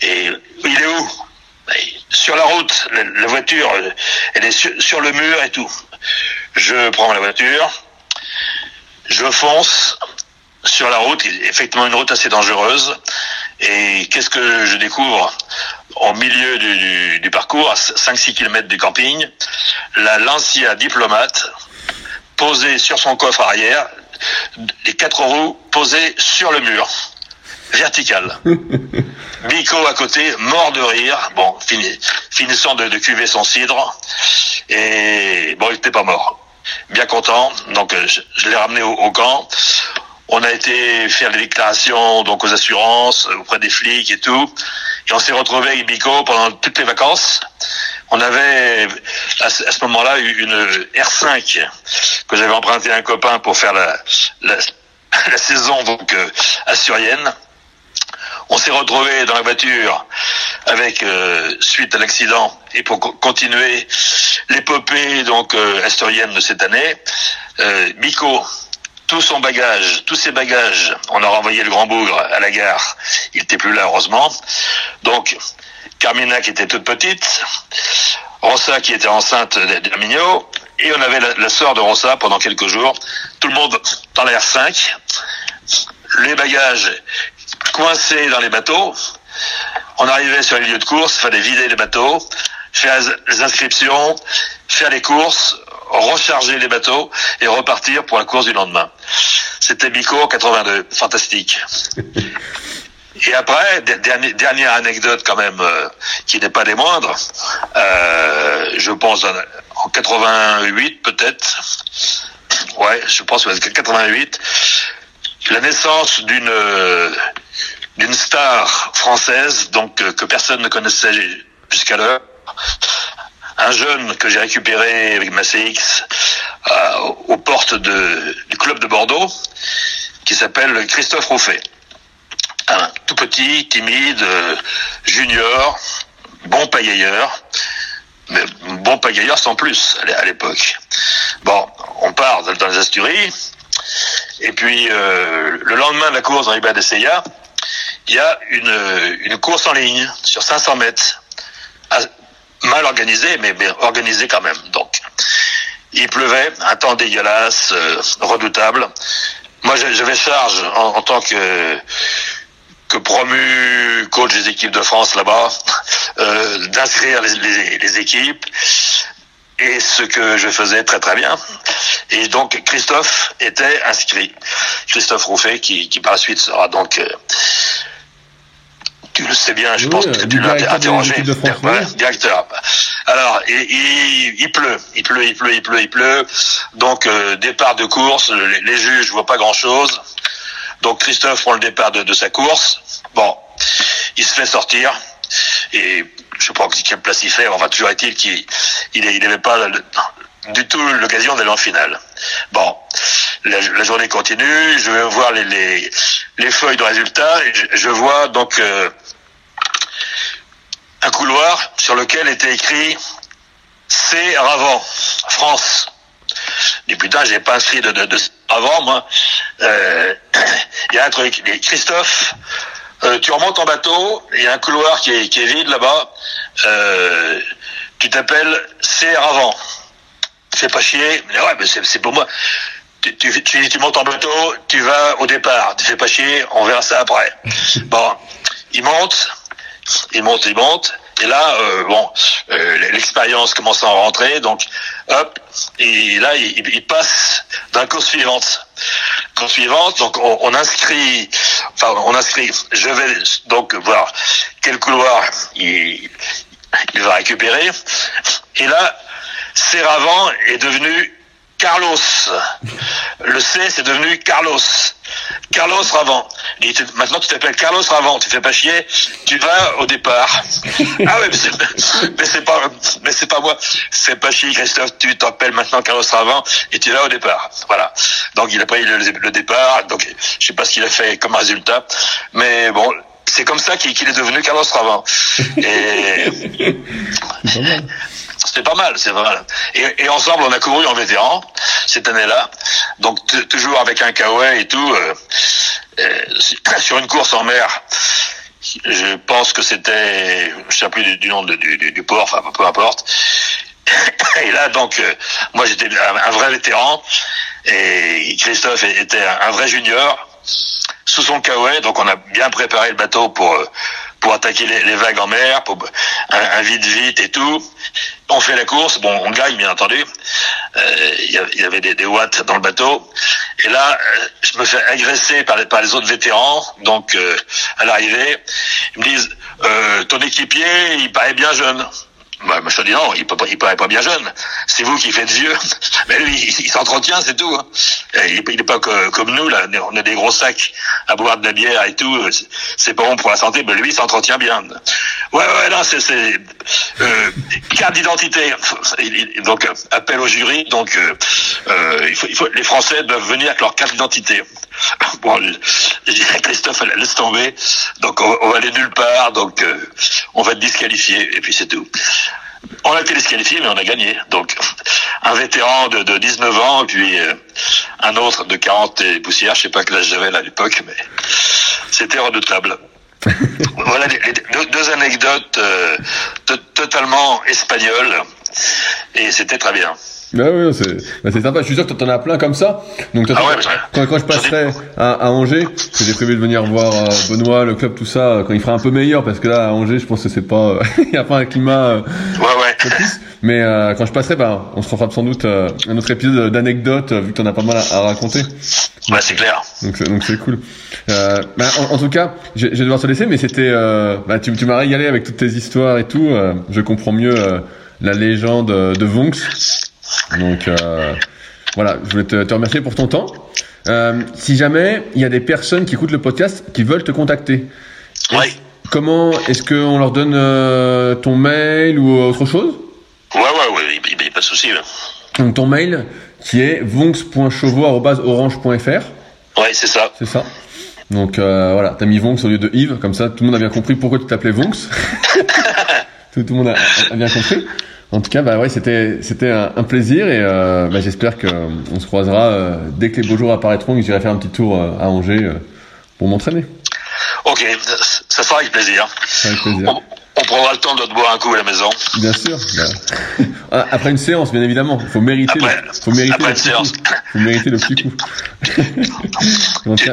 Et il est où? Sur la route, la, voiture, elle est sur, le mur et tout. Je prends la voiture, je fonce sur la route, effectivement une route assez dangereuse. Et qu'est-ce que je découvre? Au milieu du parcours, à 5-6 km du camping La Lancia diplomate posée sur son coffre arrière, les quatre roues posées sur le mur, vertical. <laughs> Bico à côté, mort de rire, bon, fini, finissant de, de cuver son cidre. Et bon, il n'était pas mort. Bien content. Donc, je, l'ai ramené au, camp. On a été faire les déclarations donc aux assurances auprès des flics et tout. Et on s'est retrouvé avec Bico pendant toutes les vacances. On avait à ce, moment-là une R5 que j'avais emprunté à un copain pour faire la, <laughs> saison donc euh, assurienne. On s'est retrouvé dans la voiture avec euh, suite à l'accident et pour continuer l'épopée donc euh, asturienne de cette année, euh, Bico tout son bagage, tous ses bagages, on a renvoyé le Grand Bougre à la gare. Il n'était plus là, heureusement. Donc, Carmina qui était toute petite, Rossa qui était enceinte d'Herminio, et on avait la, sœur de Rossa pendant quelques jours. Tout le monde dans la R5, les bagages coincés dans les bateaux. On arrivait sur les lieux de course, fallait vider les bateaux, faire les inscriptions, faire les courses, recharger les bateaux et repartir pour la course du lendemain. C'était Bico 82, fantastique. <laughs> Et après, dernière, anecdote quand même, euh, qui n'est pas des moindres, euh, je pense en 88 peut-être, ouais, je pense que 88, la naissance d'une d'une star française, donc que personne ne connaissait jusqu'alors, un jeune que j'ai récupéré avec ma CX euh, aux portes de, du club de Bordeaux, qui s'appelle Christophe Rouffet. Un tout petit, timide, euh, junior, bon pagailleur, mais bon pagailleur sans plus à l'époque. Bon, on part dans les Asturies, et puis euh, le lendemain de la course dans les de Seiya, il y a une, une course en ligne sur 500 mètres mal organisé, mais, mais organisé quand même. Donc, il pleuvait, un temps dégueulasse, euh, redoutable. Moi, j'avais charge en, tant que que promu coach des équipes de France là-bas, euh, d'inscrire les, les, équipes et ce que je faisais très très bien. Et donc Christophe était inscrit, Christophe Rouffet qui, qui par la suite sera donc euh, tu le sais bien, je pense que tu l'as interrogé. directeur. Alors, il, il, pleut, il pleut, il pleut, il pleut, il pleut. Donc, euh, départ de course, les, les juges voient pas grand-chose. Donc, Christophe prend le départ de, de, sa course. Bon, il se fait sortir. Et je sais pas quelle place il fait. Enfin, toujours est-il qu'il il n'avait pas du tout l'occasion d'aller en finale. Bon, la, journée continue. Je vais voir les, les, les feuilles de résultats. Je vois donc... Euh, un couloir sur lequel était écrit C Ravant, France. Et putain, j'ai pas inscrit de, de, de avant, moi. Euh, <clears throat> il y a un truc. Christophe, euh, tu remontes en bateau, il y a un couloir qui est, qui est vide là-bas. Euh, tu t'appelles C Ravant. Fais pas chier. Mais ouais, mais c'est pour moi. Tu, tu, tu, tu, montes en bateau, tu vas au départ. Tu fais pas chier, on verra ça après. <laughs> Bon, il monte, il monte, il monte. Et là, euh, bon, euh, l'expérience commence à en rentrer, donc hop, et là, il, passe dans la course suivante. Course suivante, donc on, inscrit, enfin, on inscrit. Je vais donc voir quel couloir il, il va récupérer. Et là, Serravant est devenu Carlos. Le C, c'est devenu Carlos. Carlos Ravant. maintenant, tu t'appelles Carlos Ravant. Tu fais pas chier. Tu vas au départ. <laughs> ah ouais, mais c'est pas, mais c'est pas moi. Fais pas chier, Christophe. Tu t'appelles maintenant Carlos Ravant et tu vas au départ. Voilà. Donc, il a pris le, départ. Donc, je sais pas ce qu'il a fait comme résultat. Mais bon, c'est comme ça qu'il est devenu Carlos Ravant. <laughs> Et, c'était pas mal, c'est vrai. Et, ensemble, on a couru en vétéran cette année-là. Donc toujours avec un kawaii et tout, euh, euh, sur une course en mer. Je pense que c'était, je sais plus du, nom du, port, enfin peu importe. <coughs> Et là, donc, euh, moi j'étais un, vrai vétéran et Christophe était un, vrai junior sous son kawaii. Donc on a bien préparé le bateau pour pour attaquer les, vagues en mer, pour un, vite vite et tout. On fait la course, bon, on gagne bien entendu. Euh, il y avait des, des, watts dans le bateau. Et là, euh, je me fais agresser par les, par les autres vétérans. Donc, euh, à l'arrivée, ils me disent, ton équipier, il paraît bien jeune. Bah, je dis non, il peut pas, il paraît pas bien jeune. C'est vous qui faites vieux. <laughs> Mais lui, il, s'entretient, c'est tout. hein. Il il est pas comme nous, là. On a des gros sacs à boire de la bière et tout. C'est- pas bon pour la santé, mais lui, il s'entretient bien. Ouais, ouais, non, c'est, euh, carte d'identité. Donc, euh, appel au jury. Donc, euh, euh, il faut, il faut, les Français doivent venir avec leur carte d'identité. Bon, je, dirais Christophe, laisse tomber. Donc, on, on va aller nulle part. Donc, euh, on va être disqualifié. Et puis, c'est tout. On a été disqualifié, mais on a gagné. Donc, un vétéran de, de 19 ans, puis euh, un autre de 40 et poussières. Je sais pas quel âge j'avais là à l'époque, mais c'était redoutable. <laughs> voilà les, les deux, deux anecdotes euh, to- totalement espagnoles, et c'était très bien. Bah oui, c'est bah, c'est sympa. Je suis sûr que t'en as plein comme ça. Donc Ah ouais, quand, quand je passerai à, à Angers, que j'ai prévu de venir voir euh, Benoît, le club, tout ça, euh, quand il fera un peu meilleur, parce que là à Angers, je pense que c'est pas, euh, <laughs> il y a pas un climat Ouais, ouais. Mais euh, quand je passerai, bah, on se refera sans doute euh, un autre épisode d'anecdotes, vu que t'en as pas mal à, à raconter. Ouais, c'est clair. Donc c'est donc c'est cool. Euh, bah, en, en tout cas, je, vais devoir te laisser, mais c'était, euh, bah, tu, tu m'as régalé avec toutes tes histoires et tout. euh, je comprends mieux euh, la légende de Vonks. Donc euh, voilà, je voulais te, te remercier pour ton temps. Euh, si jamais il y a des personnes qui écoutent le podcast qui veulent te contacter, Ouais. comment est-ce qu'on leur donne euh, ton mail ou autre chose? Ouais, ouais, ouais, il n'y a pas de souci. là. Donc ton mail qui est vonks.chauveau@orange.fr. Ouais, c'est ça. C'est ça. Donc euh, voilà, t'as mis Vonks au lieu de Yves, comme ça tout le monde a bien compris pourquoi tu t'appelais Vonks. <laughs> tout, tout le monde a, a bien compris. En tout cas, bah ouais, c'était c'était un, un plaisir et euh, bah, j'espère que euh, on se croisera euh, dès que les beaux jours apparaîtront, que j'irai faire un petit tour euh, à Angers euh, pour m'entraîner. Ok, ça sera avec plaisir. Avec plaisir. On, on prendra le temps de te boire un coup à la maison. Bien sûr. bah. <laughs> Après une séance, bien évidemment, faut mériter, Après- le, faut mériter après le une séance. coup. Faut mériter le petit coup. <laughs> Tu,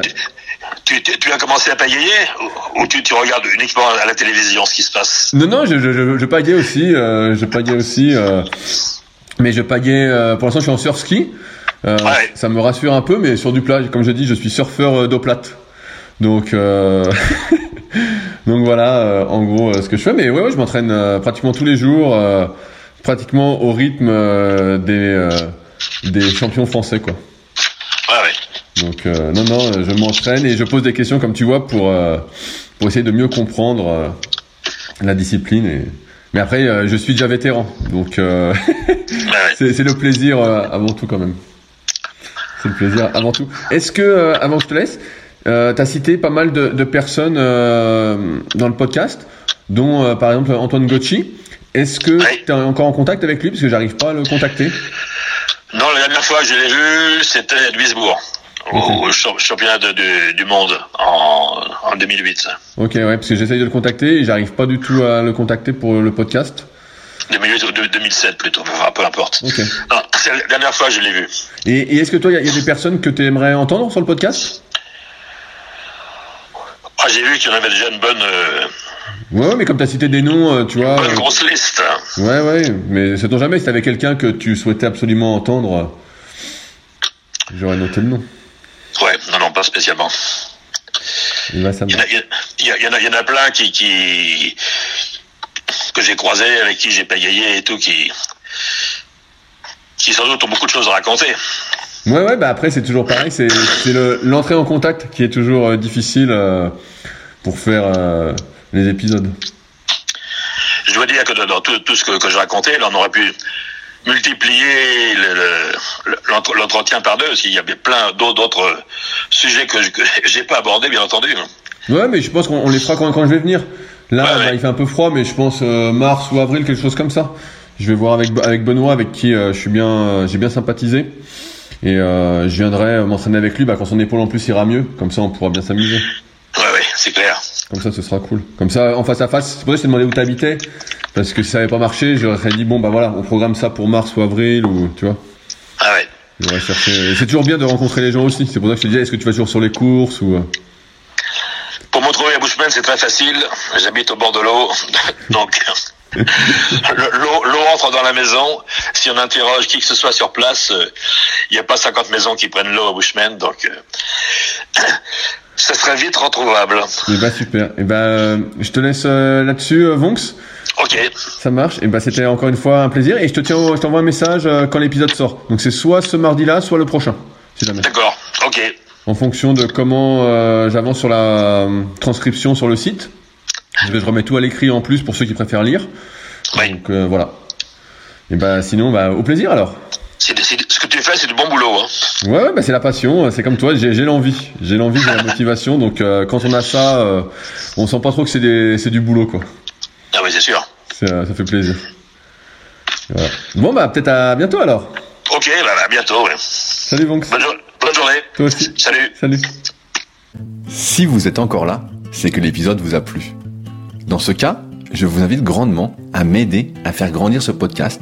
tu, tu- tu as commencé à pagayer ou, ou tu, tu regardes uniquement à la télévision ce qui se passe? Non, non, je, je, je, je pagais aussi, euh, je pagais aussi, euh, mais je pagais, euh, pour l'instant je suis en surf ski, Ouais. ça me rassure un peu, mais sur du plat, comme je dis, je suis surfeur d'eau plate. Donc, <laughs> donc voilà, en gros, ce que je fais, mais ouais, ouais je m'entraîne pratiquement tous les jours, pratiquement au rythme des, des champions français, quoi. Ouais, ouais. Donc euh, non, non, je m'entraîne et je pose des questions comme tu vois pour euh, pour essayer de mieux comprendre euh, la discipline. Et... Mais après, euh, je suis déjà vétéran, donc euh, <laughs> c'est le plaisir euh, avant tout quand même. C'est le plaisir avant tout. Est-ce que euh, avant que je te laisse, euh, t'as cité pas mal de, de personnes euh, dans le podcast, dont euh, par exemple Antoine Gocci. Est-ce que tu es encore en contact avec lui? Parce que j'arrive pas à le contacter Non, la dernière fois que je l'ai vu, c'était à Duisbourg, au, championnat de- du, du monde en, en 2008. Ok, ouais, parce que j'essaye de le contacter et j'arrive pas du tout à le contacter pour le podcast. 2008 ou de- 2007 plutôt, enfin, peu importe. Ok. Non, c'est la dernière fois que je l'ai vu. Et, et est-ce que toi, il y, a- il y a des personnes que tu aimerais entendre sur le podcast? Ah, j'ai vu qu'il y en avait déjà une bonne, euh, Ouais, mais comme tu as cité des noms, euh, tu vois. bonne euh, grosse liste. ouais, ouais, mais sait-on jamais si t'avais quelqu'un que tu souhaitais absolument entendre, euh, j'aurais noté le nom. Pas spécialement. Il y en a, il y a- il y en a, il y en a plein qui, qui que j'ai croisés, avec qui j'ai pagayé et tout, qui, qui sans doute ont beaucoup de choses à raconter. Ouais, ouais, bah après, c'est toujours pareil, c'est c'est le- l'entrée en contact qui est toujours euh, difficile euh, pour faire euh, les épisodes. Je dois dire que dans- dans tout, tout ce que, que je racontais, là, on aurait pu multiplier le- le- le- l'entre- l'entretien par deux, s'il y avait plein d'autres d'autres sujets que <laughs> j'ai pas abordés, bien entendu. Ouais, mais je pense qu'on on les fera quand, quand je vais venir. Là, Ouais, ouais. il fait un peu froid, mais je pense euh, mars ou avril, quelque chose comme ça. Je vais voir avec, avec Benoît, avec qui euh, je suis bien, euh, j'ai bien sympathisé. Et euh, je viendrai euh, m'entraîner avec lui bah, quand son épaule en plus ira mieux. Comme ça, on pourra bien s'amuser. Ouais, ouais, c'est clair. Comme ça, ce sera cool. Comme ça, en face à face. C'est pour ça que je t'ai demandé où t'habitais. Parce que si ça avait pas marché, j'aurais dit, bon, bah voilà, on programme ça pour mars ou avril, ou tu vois. Ah ouais. J'aurais cherché. et C'est toujours bien de rencontrer les gens aussi. C'est pour ça que je te disais, est-ce que tu vas toujours sur les courses ou. euh, Pour me trouver à Bushman, c'est très facile. J'habite au bord de l'eau, <laughs> donc <laughs> le- l'eau entre dans la maison. Si on interroge qui que ce soit sur place, euh, il n'y a pas 50 maisons qui prennent l'eau à Bushman, donc euh, ça serait vite retrouvable. Et bah super. Et bah je te laisse là-dessus, Vonx. Ok. Ça marche. Et bah c'était encore une fois un plaisir. Et je te tiens, je t'envoie un message quand l'épisode sort. Donc c'est soit ce mardi-là, soit le prochain. Si D'accord. Ok. En fonction de comment j'avance sur la transcription sur le site. Je vais remettre tout à l'écrit en plus pour ceux qui préfèrent lire. Oui. Donc voilà. Et bah sinon, bah au plaisir alors. ce que tu fais, c'est du bon boulot. Hein. Ouais, bah c'est la passion. C'est comme toi, j'ai l'envie, j'ai l'envie, j'ai la motivation. Donc euh, quand on a ça, euh, on sent pas trop que c'est du boulot quoi. Ah oui, c'est sûr. Ça, fait plaisir. Bon bah peut-être à bientôt alors. Ok, bah, à bientôt. Ouais. Salut Vonx. Bonne, bonne journée. Toi aussi. Salut. Salut. Si vous êtes encore là, c'est que l'épisode vous a plu. Dans ce cas, je vous invite grandement à m'aider à faire grandir ce podcast